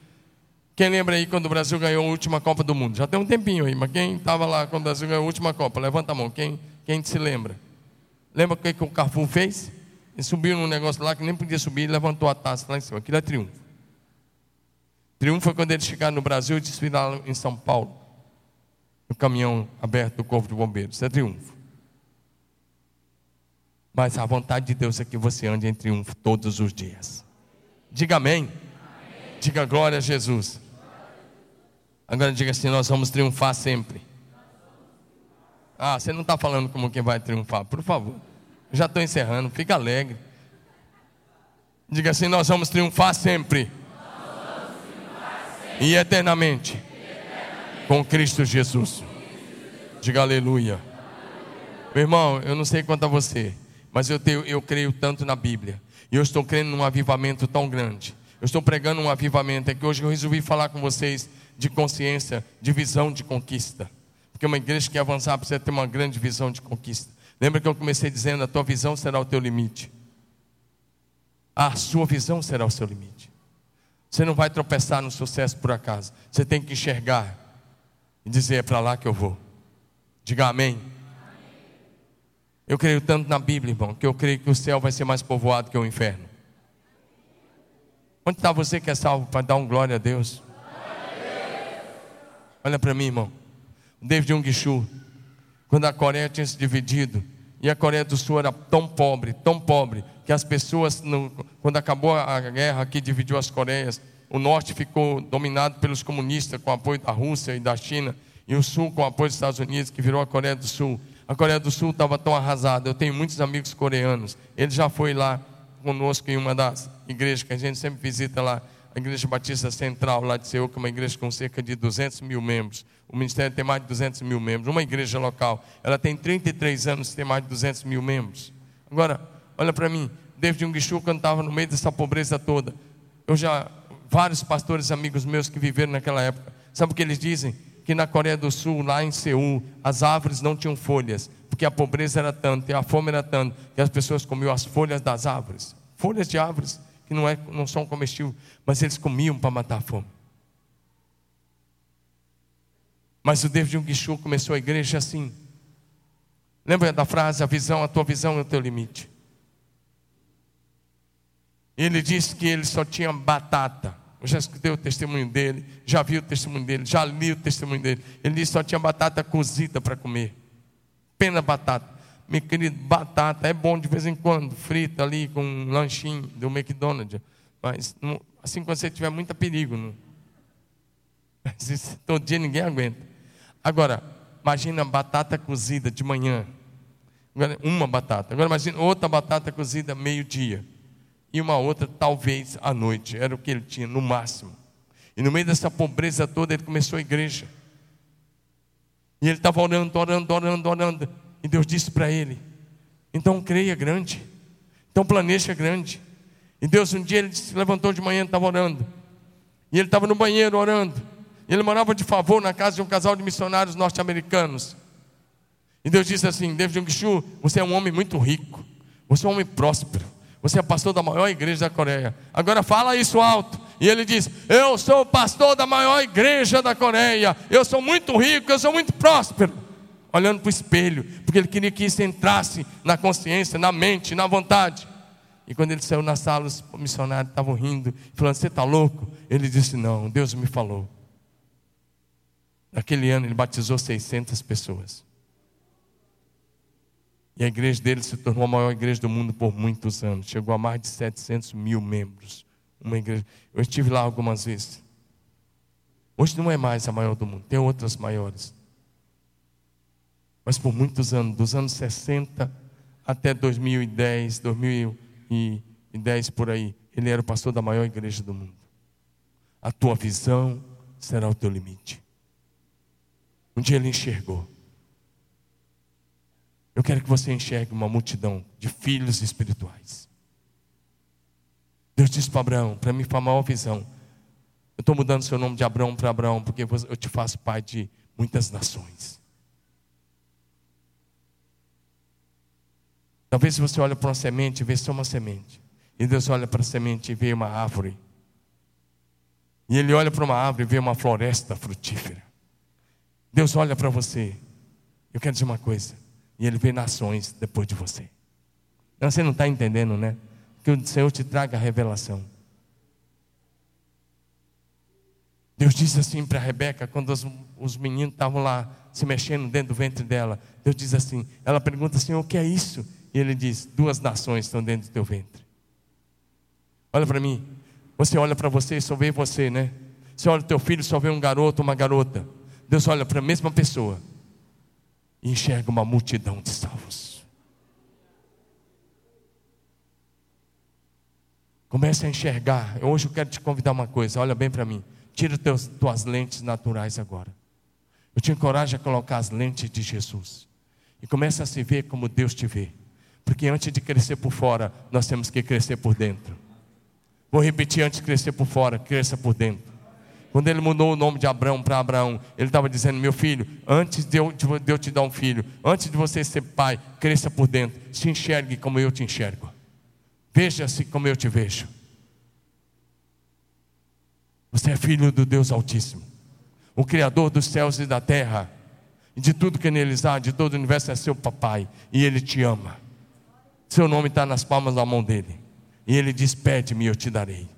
Quem lembra aí quando o Brasil ganhou a última Copa do Mundo? Já tem um tempinho aí, mas quem estava lá quando o Brasil ganhou a última Copa? Levanta a mão. Quem, quem se lembra? Lembra o que, que o Carrefour fez? Ele subiu num negócio lá que nem podia subir e levantou a taça lá em cima. Aquilo é triunfo. Triunfo foi quando eles chegaram no Brasil e desfilaram em São Paulo no caminhão aberto do Corpo de Bombeiros. Isso é triunfo. Mas a vontade de Deus é que você ande em triunfo todos os dias. Diga amém. amém. Diga glória a Jesus. Agora diga assim: nós vamos triunfar sempre. Ah, você não está falando como quem vai triunfar, por favor. Já estou encerrando, fica alegre. Diga assim: nós vamos triunfar sempre. Vamos triunfar sempre. E eternamente com Cristo Jesus. Diga aleluia. Meu irmão, eu não sei quanto a você, mas eu, tenho, eu creio tanto na Bíblia. E eu estou crendo num avivamento tão grande. Eu estou pregando um avivamento. É que hoje eu resolvi falar com vocês de consciência, de visão de conquista. Porque uma igreja que avançar precisa ter uma grande visão de conquista. Lembra que eu comecei dizendo: a tua visão será o teu limite. A sua visão será o seu limite. Você não vai tropeçar no sucesso por acaso. Você tem que enxergar e dizer: é para lá que eu vou. Diga amém. Eu creio tanto na Bíblia, irmão, que eu creio que o céu vai ser mais povoado que o inferno. Onde está você que é salvo para dar um glória a Deus? Olha para mim, irmão. David Ungishu, quando a Coreia tinha se dividido, e a Coreia do Sul era tão pobre, tão pobre, que as pessoas, quando acabou a guerra que dividiu as Coreias, o norte ficou dominado pelos comunistas com apoio da Rússia e da China, e o sul com apoio dos Estados Unidos, que virou a Coreia do Sul. A Coreia do Sul estava tão arrasada. Eu tenho muitos amigos coreanos. Ele já foi lá conosco em uma das igrejas que a gente sempre visita lá, a Igreja Batista Central lá de Seul, que é uma igreja com cerca de 200 mil membros. O ministério tem mais de 200 mil membros. Uma igreja local, ela tem 33 anos e tem mais de 200 mil membros. Agora, olha para mim, David Ungishu, quando estava no meio dessa pobreza toda, eu já vários pastores amigos meus que viveram naquela época. Sabe o que eles dizem? Que na Coreia do Sul, lá em Seul, as árvores não tinham folhas, porque a pobreza era tanta e a fome era tanta que as pessoas comiam as folhas das árvores, folhas de árvores que não, é, não são comestíveis, mas eles comiam para matar a fome. Mas o David Ungishu começou a igreja assim. Lembra da frase: a visão, a tua visão é o teu limite. Ele disse que ele só tinha batata. Eu já escutei o testemunho dele, já vi o testemunho dele, já li o testemunho dele. Ele disse que só tinha batata cozida para comer. pena batata. Meu querido, batata é bom de vez em quando, frita ali com um lanchinho do McDonald's. Mas não, assim quando você tiver muito perigo. Não. Mas todo dia ninguém aguenta. Agora, imagina batata cozida de manhã. Agora, uma batata. Agora imagina outra batata cozida meio-dia. E uma outra, talvez, à noite. Era o que ele tinha, no máximo. E no meio dessa pobreza toda, ele começou a igreja. E ele estava orando, orando, orando, orando. E Deus disse para ele: então creia grande, então planeja grande. E Deus um dia ele se levantou de manhã e estava orando. E ele estava no banheiro orando. Ele morava de favor na casa de um casal de missionários norte-americanos. E Deus disse assim: David Jung você é um homem muito rico, você é um homem próspero, você é pastor da maior igreja da Coreia. Agora fala isso alto. E ele diz: Eu sou pastor da maior igreja da Coreia, eu sou muito rico, eu sou muito próspero olhando para o espelho, porque ele queria que isso entrasse na consciência, na mente, na vontade. E quando ele saiu na sala, os missionários estavam rindo, falando: Você está louco? Ele disse: Não, Deus me falou. Naquele ano ele batizou 600 pessoas. E a igreja dele se tornou a maior igreja do mundo por muitos anos. Chegou a mais de 700 mil membros. Uma igreja. Eu estive lá algumas vezes. Hoje não é mais a maior do mundo, tem outras maiores. Mas por muitos anos, dos anos 60 até 2010, 2010 por aí, ele era o pastor da maior igreja do mundo. A tua visão será o teu limite. Um dia ele enxergou. Eu quero que você enxergue uma multidão de filhos espirituais. Deus disse para Abraão, para mim foi a maior visão. Eu estou mudando seu nome de Abraão para Abraão, porque eu te faço pai de muitas nações. Talvez você olhe para uma semente e vê só uma semente. E Deus olha para a semente e vê uma árvore. E Ele olha para uma árvore e vê uma floresta frutífera. Deus olha para você. Eu quero dizer uma coisa. E Ele vê nações depois de você. Então, você não está entendendo, né? Que o Senhor te traga a revelação. Deus disse assim para Rebeca, quando os, os meninos estavam lá se mexendo dentro do ventre dela. Deus diz assim: ela pergunta assim: o que é isso? E ele diz: Duas nações estão dentro do teu ventre. Olha para mim. Você olha para você e só vê você, né? Você olha o teu filho e só vê um garoto, uma garota. Deus olha para a mesma pessoa e enxerga uma multidão de salvos. Comece a enxergar. Hoje eu quero te convidar uma coisa. Olha bem para mim. Tira teus, tuas lentes naturais agora. Eu te encorajo a colocar as lentes de Jesus. E comece a se ver como Deus te vê. Porque antes de crescer por fora, nós temos que crescer por dentro. Vou repetir: antes de crescer por fora, cresça por dentro. Quando ele mudou o nome de Abraão para Abraão, ele estava dizendo: Meu filho, antes de eu, de eu te dar um filho, antes de você ser pai, cresça por dentro. Se enxergue como eu te enxergo. Veja-se como eu te vejo. Você é filho do Deus Altíssimo, o Criador dos céus e da terra, e de tudo que neles há, de todo o universo é seu papai, e Ele te ama. Seu nome está nas palmas da mão dele. E ele diz: Pede-me, eu te darei.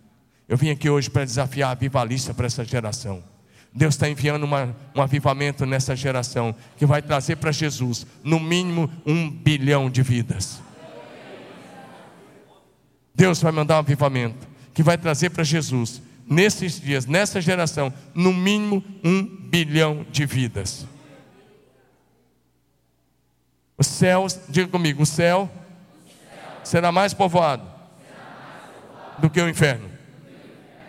Eu vim aqui hoje para desafiar a vivalista para essa geração. Deus está enviando uma, um avivamento nessa geração que vai trazer para Jesus, no mínimo, um bilhão de vidas. Deus vai mandar um avivamento que vai trazer para Jesus, nesses dias, nessa geração, no mínimo um bilhão de vidas. Os céus, diga comigo, o céu será mais povoado do que o inferno.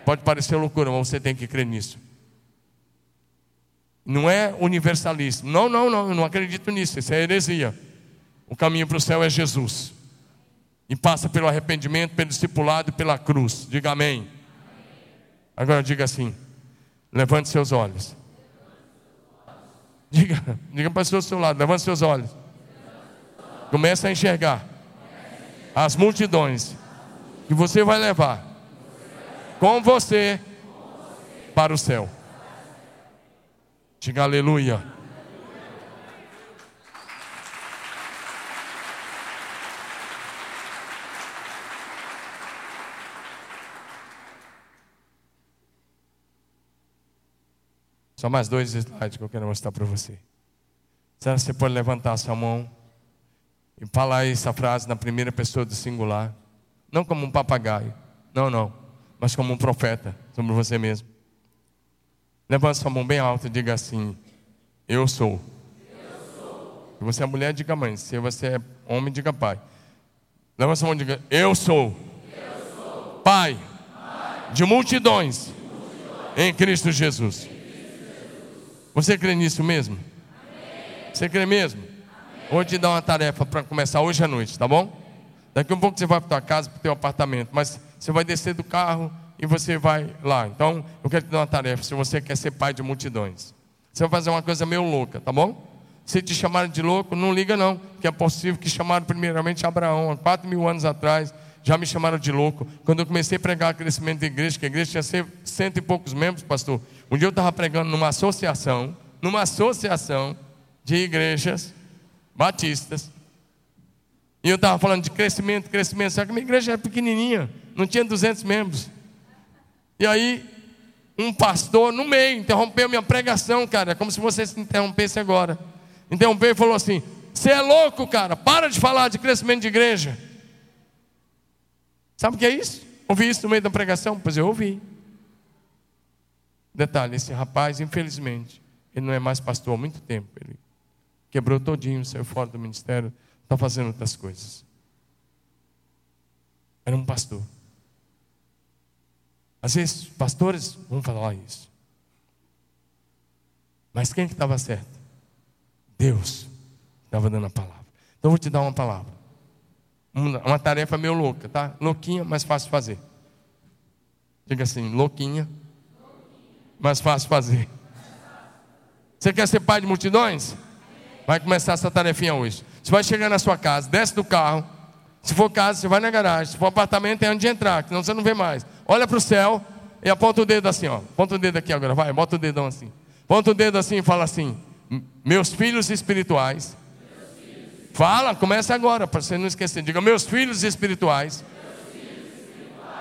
Pode parecer loucura, mas você tem que crer nisso. Não é universalismo. Não, não, não, eu não acredito nisso. Isso é heresia. O caminho para o céu é Jesus. E passa pelo arrependimento, pelo discipulado e pela cruz. Diga amém. Agora diga assim: levante seus olhos. Diga, diga para o seu lado, levante seus olhos. Comece a enxergar as multidões que você vai levar com você para o céu. Diga aleluia. Só mais dois slides que eu quero mostrar para você. Será que você pode levantar sua mão e falar essa frase na primeira pessoa do singular? Não como um papagaio, não, não, mas como um profeta sobre você mesmo. Levante sua mão bem alta e diga assim: Eu sou. Se você é mulher, diga mãe. Se você é homem, diga pai. Levante sua mão e diga: Eu sou. Pai, de multidões, em Cristo Jesus. Você crê nisso mesmo? Você crê mesmo? Vou te dar uma tarefa para começar hoje à noite, tá bom? Daqui um pouco você vai para tua casa, para o teu apartamento, mas você vai descer do carro e você vai lá. Então, eu quero te dar uma tarefa, se você quer ser pai de multidões. Você vai fazer uma coisa meio louca, tá bom? Se te chamarem de louco, não liga não, que é possível que chamaram primeiramente Abraão, há quatro mil anos atrás, já me chamaram de louco. Quando eu comecei a pregar crescimento da igreja, que a igreja tinha cento e poucos membros, pastor. Um dia eu estava pregando numa associação, numa associação de igrejas batistas. E eu estava falando de crescimento, crescimento. Só que minha igreja era pequenininha, não tinha 200 membros. E aí, um pastor no meio interrompeu minha pregação, cara, como se você se interrompesse agora. Interrompeu e falou assim: Você é louco, cara, para de falar de crescimento de igreja. Sabe o que é isso? Ouvi isso no meio da pregação? Pois eu ouvi. Detalhe: esse rapaz, infelizmente, ele não é mais pastor há muito tempo. Ele quebrou todinho, saiu fora do ministério, está fazendo outras coisas. Era um pastor. Às vezes, pastores vão falar isso. Mas quem que estava certo? Deus estava dando a palavra. Então eu vou te dar uma palavra. Uma tarefa meio louca, tá? Louquinha, mas fácil de fazer. Diga assim, louquinha, mas fácil fazer. Você quer ser pai de multidões? Vai começar essa tarefinha hoje. Você vai chegar na sua casa, desce do carro. Se for casa, você vai na garagem. Se for apartamento, é onde entrar, senão você não vê mais. Olha para o céu e aponta o dedo assim, ó. Aponta o dedo aqui agora, vai, bota o dedão assim. Aponta o dedo assim e fala assim: Meus filhos espirituais. Fala, começa agora, para você não esquecer. Diga: Meus filhos espirituais,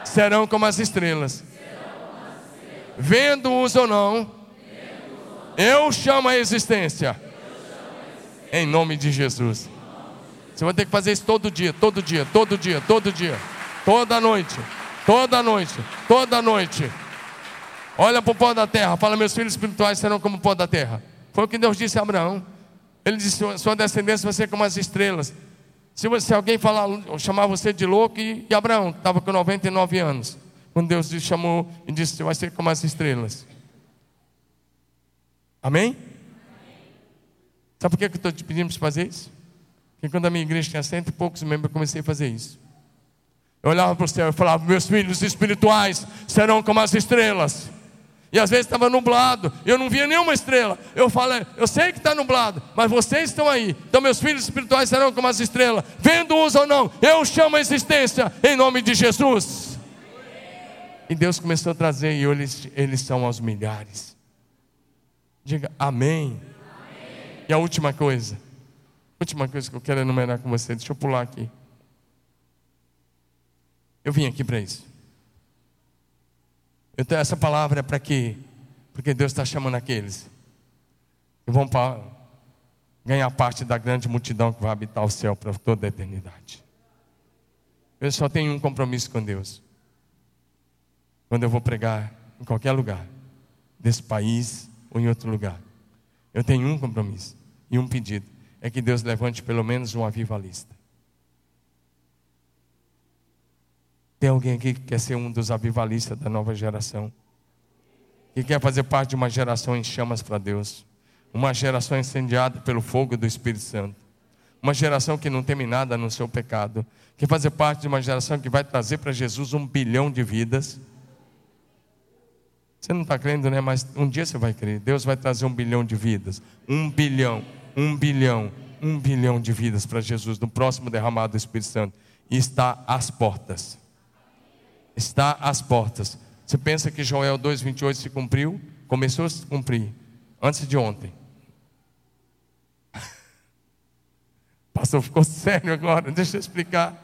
serão como as estrelas. Vendo-os ou não, eu chamo a existência. Em nome de Jesus. Você vai ter que fazer isso todo dia, todo dia, todo dia, todo dia, toda noite, toda noite, toda noite. Olha para o pó da terra, fala: Meus filhos espirituais serão como o pó da terra. Foi o que Deus disse a Abraão. Ele disse: Sua descendência vai ser como as estrelas. Se, você, alguém falar, chamar você de louco, e, e Abraão estava com 99 anos, quando Deus chamou e disse: Vai ser como as estrelas. Amém? Sabe por que eu estou te pedindo para fazer isso? Porque quando a minha igreja tinha cento e poucos membros, eu comecei a fazer isso. Eu olhava para o céu e falava: Meus filhos espirituais serão como as estrelas. E às vezes estava nublado, eu não via nenhuma estrela. Eu falei, eu sei que está nublado, mas vocês estão aí. Então meus filhos espirituais serão como as estrelas, vendo uns ou não, eu chamo a existência em nome de Jesus. E Deus começou a trazer, e eles, eles são aos milhares. Diga amém. E a última coisa, última coisa que eu quero enumerar com você, deixa eu pular aqui. Eu vim aqui para isso. Então, essa palavra é para quê? Porque Deus está chamando aqueles que vão ganhar parte da grande multidão que vai habitar o céu para toda a eternidade. Eu só tenho um compromisso com Deus. Quando eu vou pregar em qualquer lugar, desse país ou em outro lugar, eu tenho um compromisso e um pedido: é que Deus levante pelo menos um avivalista. Tem alguém aqui que quer ser um dos avivalistas da nova geração? Que quer fazer parte de uma geração em chamas para Deus? Uma geração incendiada pelo fogo do Espírito Santo? Uma geração que não teme nada no seu pecado? Que fazer parte de uma geração que vai trazer para Jesus um bilhão de vidas? Você não está crendo, né? Mas um dia você vai crer. Deus vai trazer um bilhão de vidas. Um bilhão, um bilhão, um bilhão de vidas para Jesus no próximo derramado do Espírito Santo. E está às portas está às portas. Você pensa que Joel 2,28 se cumpriu? Começou a se cumprir antes de ontem. Pastor, ficou sério agora, deixa eu explicar.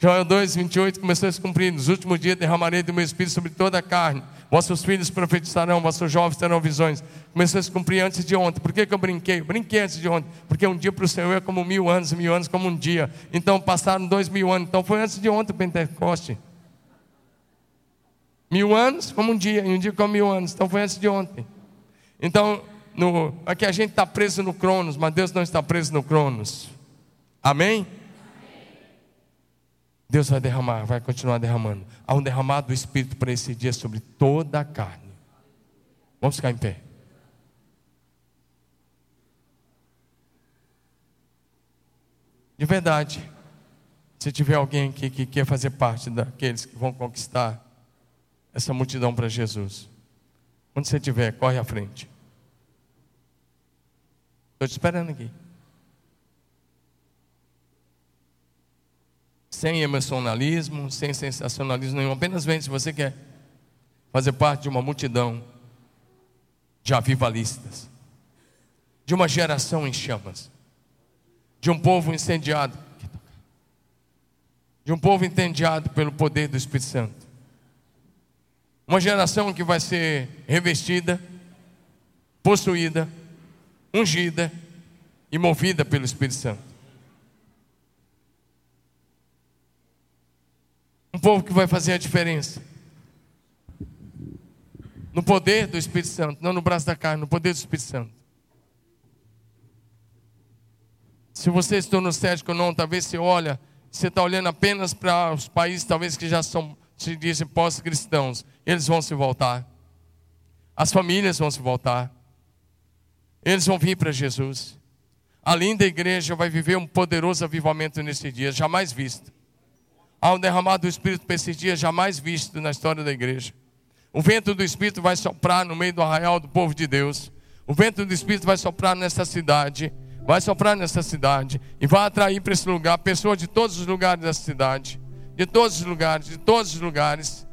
Joel 2, 28 começou a se cumprir. Nos últimos dias derramarei do meu espírito sobre toda a carne. Vossos filhos profetizarão, vossos jovens terão visões. Começou a se cumprir antes de ontem. Por que, que eu brinquei? Eu brinquei antes de ontem. Porque um dia para o Senhor é como mil anos, mil anos como um dia. Então passaram dois mil anos. Então foi antes de ontem o Pentecoste. Mil anos como um dia, e um dia como mil anos. Então foi antes de ontem. Então, no, aqui a gente está preso no Cronos, mas Deus não está preso no Cronos. Amém? Deus vai derramar, vai continuar derramando. Há um derramado do Espírito para esse dia sobre toda a carne. Vamos ficar em pé. De verdade, se tiver alguém aqui que quer fazer parte daqueles que vão conquistar essa multidão para Jesus, onde você estiver, corre à frente. Estou te esperando aqui. Sem emocionalismo, sem sensacionalismo nenhum. Apenas vem se você quer fazer parte de uma multidão de avivalistas, de uma geração em chamas, de um povo incendiado, de um povo incendiado pelo poder do Espírito Santo. Uma geração que vai ser revestida, possuída, ungida e movida pelo Espírito Santo. Um povo que vai fazer a diferença. No poder do Espírito Santo, não no braço da carne, no poder do Espírito Santo. Se você estou no cético ou não, talvez você olha, você está olhando apenas para os países, talvez que já são, se dizem pós-cristãos. Eles vão se voltar. As famílias vão se voltar. Eles vão vir para Jesus. A linda igreja vai viver um poderoso avivamento nesse dia, jamais visto. Há um derramado do Espírito para esses dias jamais visto na história da igreja. O vento do Espírito vai soprar no meio do arraial do povo de Deus. O vento do Espírito vai soprar nessa cidade. Vai soprar nessa cidade. E vai atrair para esse lugar pessoas de todos os lugares da cidade. De todos os lugares, de todos os lugares.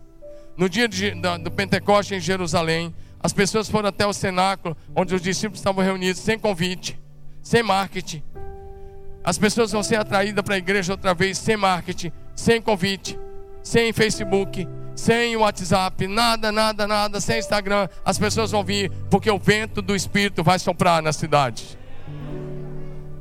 No dia de, do Pentecoste em Jerusalém, as pessoas foram até o cenáculo, onde os discípulos estavam reunidos, sem convite, sem marketing. As pessoas vão ser atraídas para a igreja outra vez, sem marketing, sem convite, sem Facebook, sem WhatsApp, nada, nada, nada, sem Instagram. As pessoas vão vir porque o vento do Espírito vai soprar na cidade.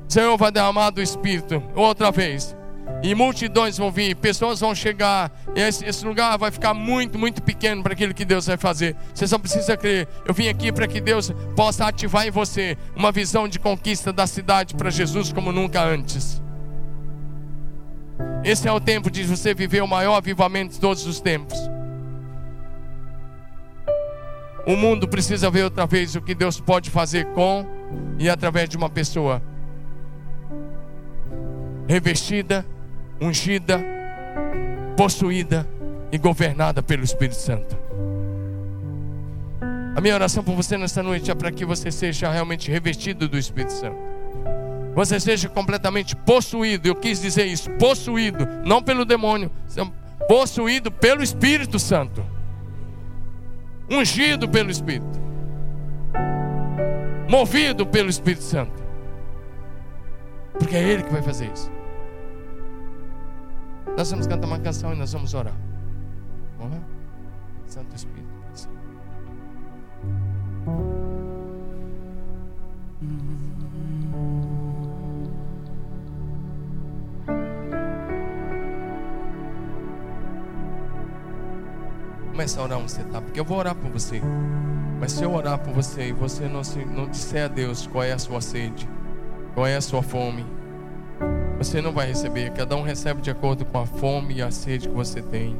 O Senhor vai derramar do Espírito outra vez. E multidões vão vir, pessoas vão chegar. Esse, esse, lugar vai ficar muito, muito pequeno para aquilo que Deus vai fazer. Você só precisa crer. Eu vim aqui para que Deus possa ativar em você uma visão de conquista da cidade para Jesus como nunca antes. Esse é o tempo de você viver o maior avivamento de todos os tempos. O mundo precisa ver outra vez o que Deus pode fazer com e através de uma pessoa revestida, ungida, possuída e governada pelo Espírito Santo. A minha oração por você nesta noite é para que você seja realmente revestido do Espírito Santo você seja completamente possuído. Eu quis dizer isso, possuído, não pelo demônio, possuído pelo Espírito Santo. Ungido pelo Espírito. Movido pelo Espírito Santo. Porque é Ele que vai fazer isso. Nós vamos cantar uma canção e nós vamos orar. Vamos lá? Santo Espírito. Começa a orar onde você está, porque eu vou orar por você. Mas se eu orar por você e você não, se, não disser a Deus qual é a sua sede, qual é a sua fome, você não vai receber. Cada um recebe de acordo com a fome e a sede que você tem.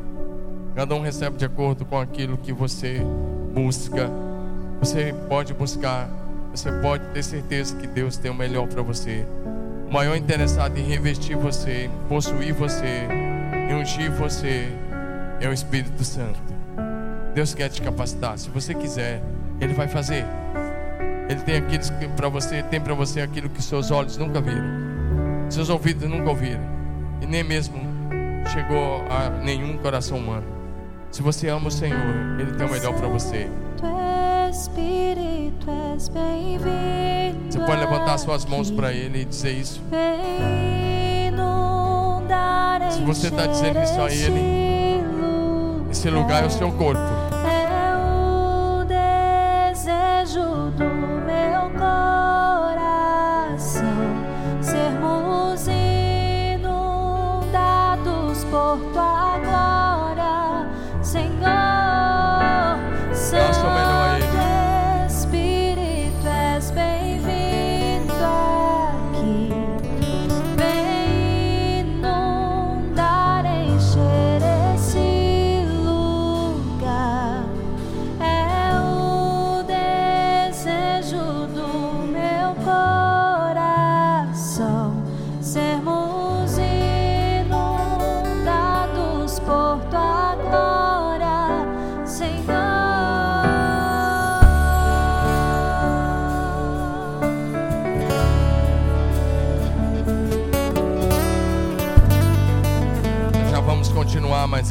Cada um recebe de acordo com aquilo que você busca. Você pode buscar, você pode ter certeza que Deus tem o melhor para você. O maior interessado em revestir você, possuir você, em ungir você é o Espírito Santo. Deus quer te capacitar. Se você quiser, Ele vai fazer. Ele tem aquilo para você, tem para você aquilo que seus olhos nunca viram, seus ouvidos nunca ouviram, e nem mesmo chegou a nenhum coração humano. Se você ama o Senhor, Ele tem o melhor para você. Você pode levantar suas mãos para Ele e dizer isso. Se você está dizendo isso a Ele, esse lugar é o seu corpo.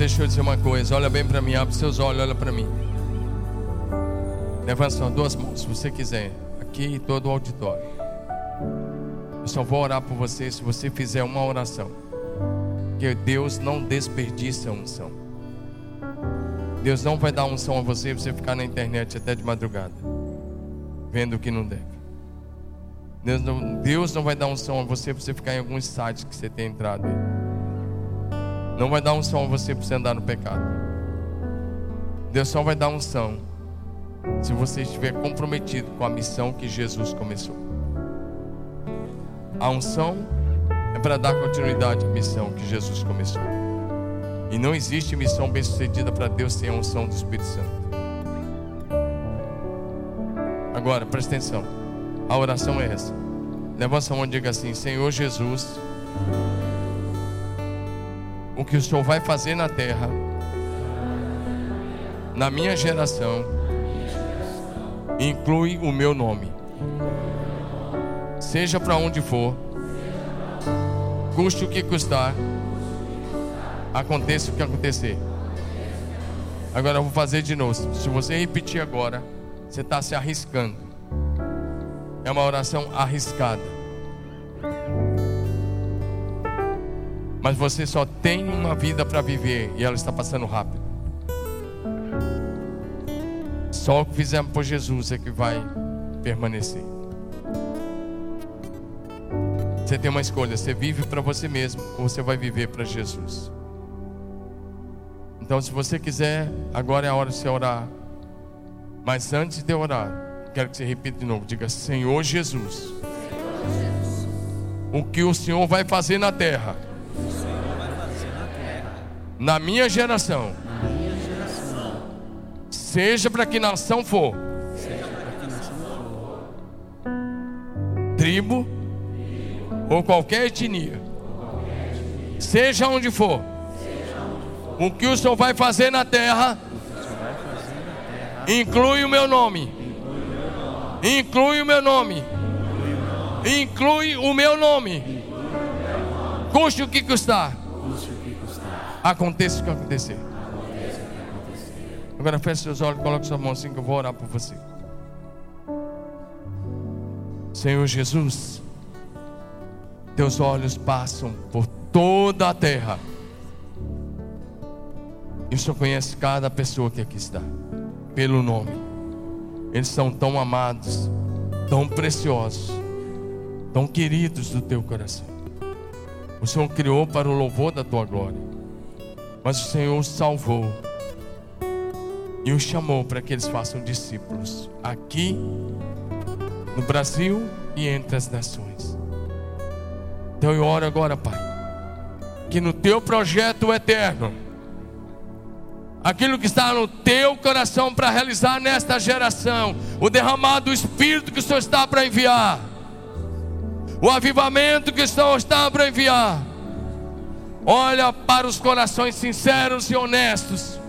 Deixa eu dizer uma coisa. Olha bem para mim, abre seus olhos, olha para mim. Levanta só duas mãos, se você quiser. Aqui e todo o auditório. Eu só vou orar por você se você fizer uma oração. Que Deus não desperdiça a unção. Deus não vai dar unção a você você ficar na internet até de madrugada, vendo o que não deve. Deus não, Deus não vai dar unção a você você ficar em alguns sites que você tem entrado aí. Não vai dar unção a você para você andar no pecado. Deus só vai dar unção se você estiver comprometido com a missão que Jesus começou. A unção é para dar continuidade à missão que Jesus começou. E não existe missão bem-sucedida para Deus sem a unção do Espírito Santo. Agora, presta atenção. A oração é essa. Levanta a mão e diga assim: Senhor Jesus, o que o Senhor vai fazer na terra, na minha geração, inclui o meu nome. Seja para onde for, custe o que custar, aconteça o que acontecer. Agora eu vou fazer de novo. Se você repetir agora, você está se arriscando. É uma oração arriscada. Mas você só tem uma vida para viver e ela está passando rápido. Só o que fizemos por Jesus é que vai permanecer. Você tem uma escolha: você vive para você mesmo ou você vai viver para Jesus. Então, se você quiser, agora é a hora de você orar. Mas antes de orar, quero que você repita de novo: diga, Senhor Jesus, o que o Senhor vai fazer na terra, na minha geração, seja para que nação for, tribo ou qualquer etnia, seja onde for, o que o Senhor vai fazer na terra, inclui o meu nome, inclui o meu nome, inclui o meu nome, custe o que custar, aconteça o que acontecer. Agora feche seus olhos, coloque sua mão assim que eu vou orar por você. Senhor Jesus, teus olhos passam por toda a terra. E o Senhor conhece cada pessoa que aqui está, pelo nome. Eles são tão amados, tão preciosos, tão queridos do teu coração. O Senhor criou para o louvor da tua glória, mas o Senhor os salvou e os chamou para que eles façam discípulos aqui no Brasil e entre as nações. Então eu oro agora, Pai, que no teu projeto eterno, aquilo que está no teu coração para realizar nesta geração, o derramado do Espírito que o Senhor está para enviar, o avivamento que o Senhor está para enviar. Olha para os corações sinceros e honestos.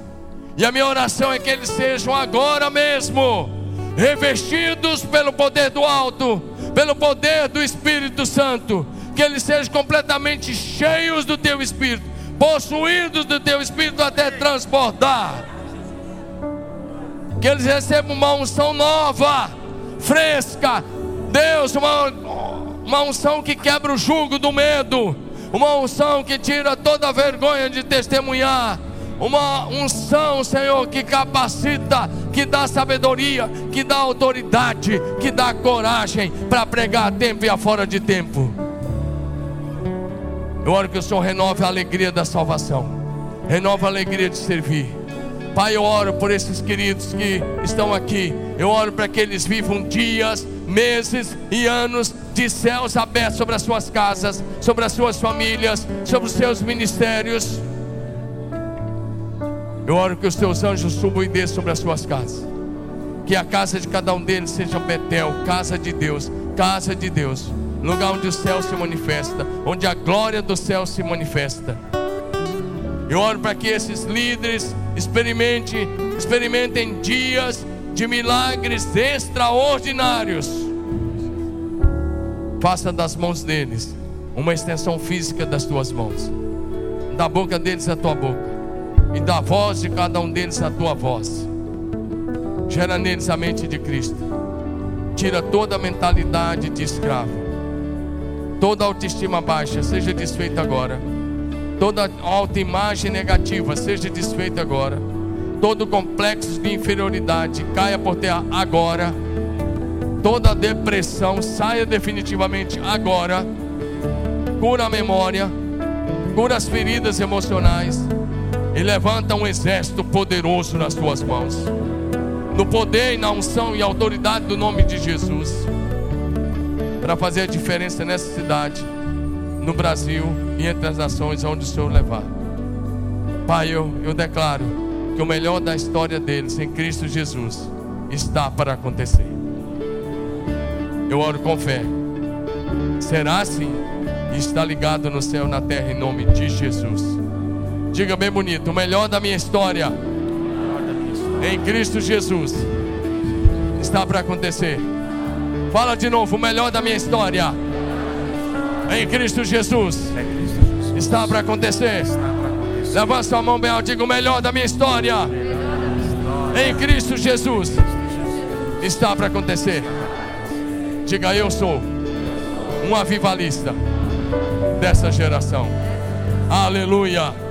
E a minha oração é que eles sejam agora mesmo revestidos pelo poder do alto, pelo poder do Espírito Santo, que eles sejam completamente cheios do teu espírito, possuídos do teu espírito até transbordar. Que eles recebam uma unção nova, fresca. Deus, uma, uma unção que quebra o jugo do medo, uma unção que tira toda vergonha de testemunhar, uma unção, Senhor, que capacita, que dá sabedoria, que dá autoridade, que dá coragem para pregar a tempo e a fora de tempo. Eu oro que o Senhor renove a alegria da salvação, renova a alegria de servir. Pai, eu oro por esses queridos que estão aqui. Eu oro para que eles vivam dias, meses e anos de céus abertos sobre as suas casas, sobre as suas famílias, sobre os seus ministérios. Eu oro que os teus anjos subam e desçam sobre as suas casas. Que a casa de cada um deles seja Betel, casa de Deus, casa de Deus, lugar onde o céu se manifesta, onde a glória do céu se manifesta. Eu oro para que esses líderes experimentem, experimentem dias de milagres extraordinários. Faça das mãos deles uma extensão física das tuas mãos, da boca deles a tua boca, e da voz de cada um deles a tua voz. Gera neles a mente de Cristo, tira toda a mentalidade de escravo, toda autoestima baixa. Seja desfeita agora toda autoimagem negativa seja desfeita agora. Todo complexo de inferioridade caia por terra agora. Toda depressão saia definitivamente agora. Cura a memória, cura as feridas emocionais e levanta um exército poderoso nas tuas mãos. No poder e na unção e autoridade do nome de Jesus. Para fazer a diferença nessa cidade no Brasil e entre as nações onde o Senhor levar. Pai, eu, eu declaro que o melhor da história deles em Cristo Jesus está para acontecer. Eu oro com fé. Será assim está ligado no céu na terra em nome de Jesus. Diga bem bonito: o melhor da minha história em Cristo Jesus está para acontecer. Fala de novo: o melhor da minha história em Cristo Jesus está para acontecer. Levanta sua mão bem alta, diga o melhor da minha história em Cristo Jesus está para acontecer. Diga eu sou um avivalista dessa geração. Aleluia.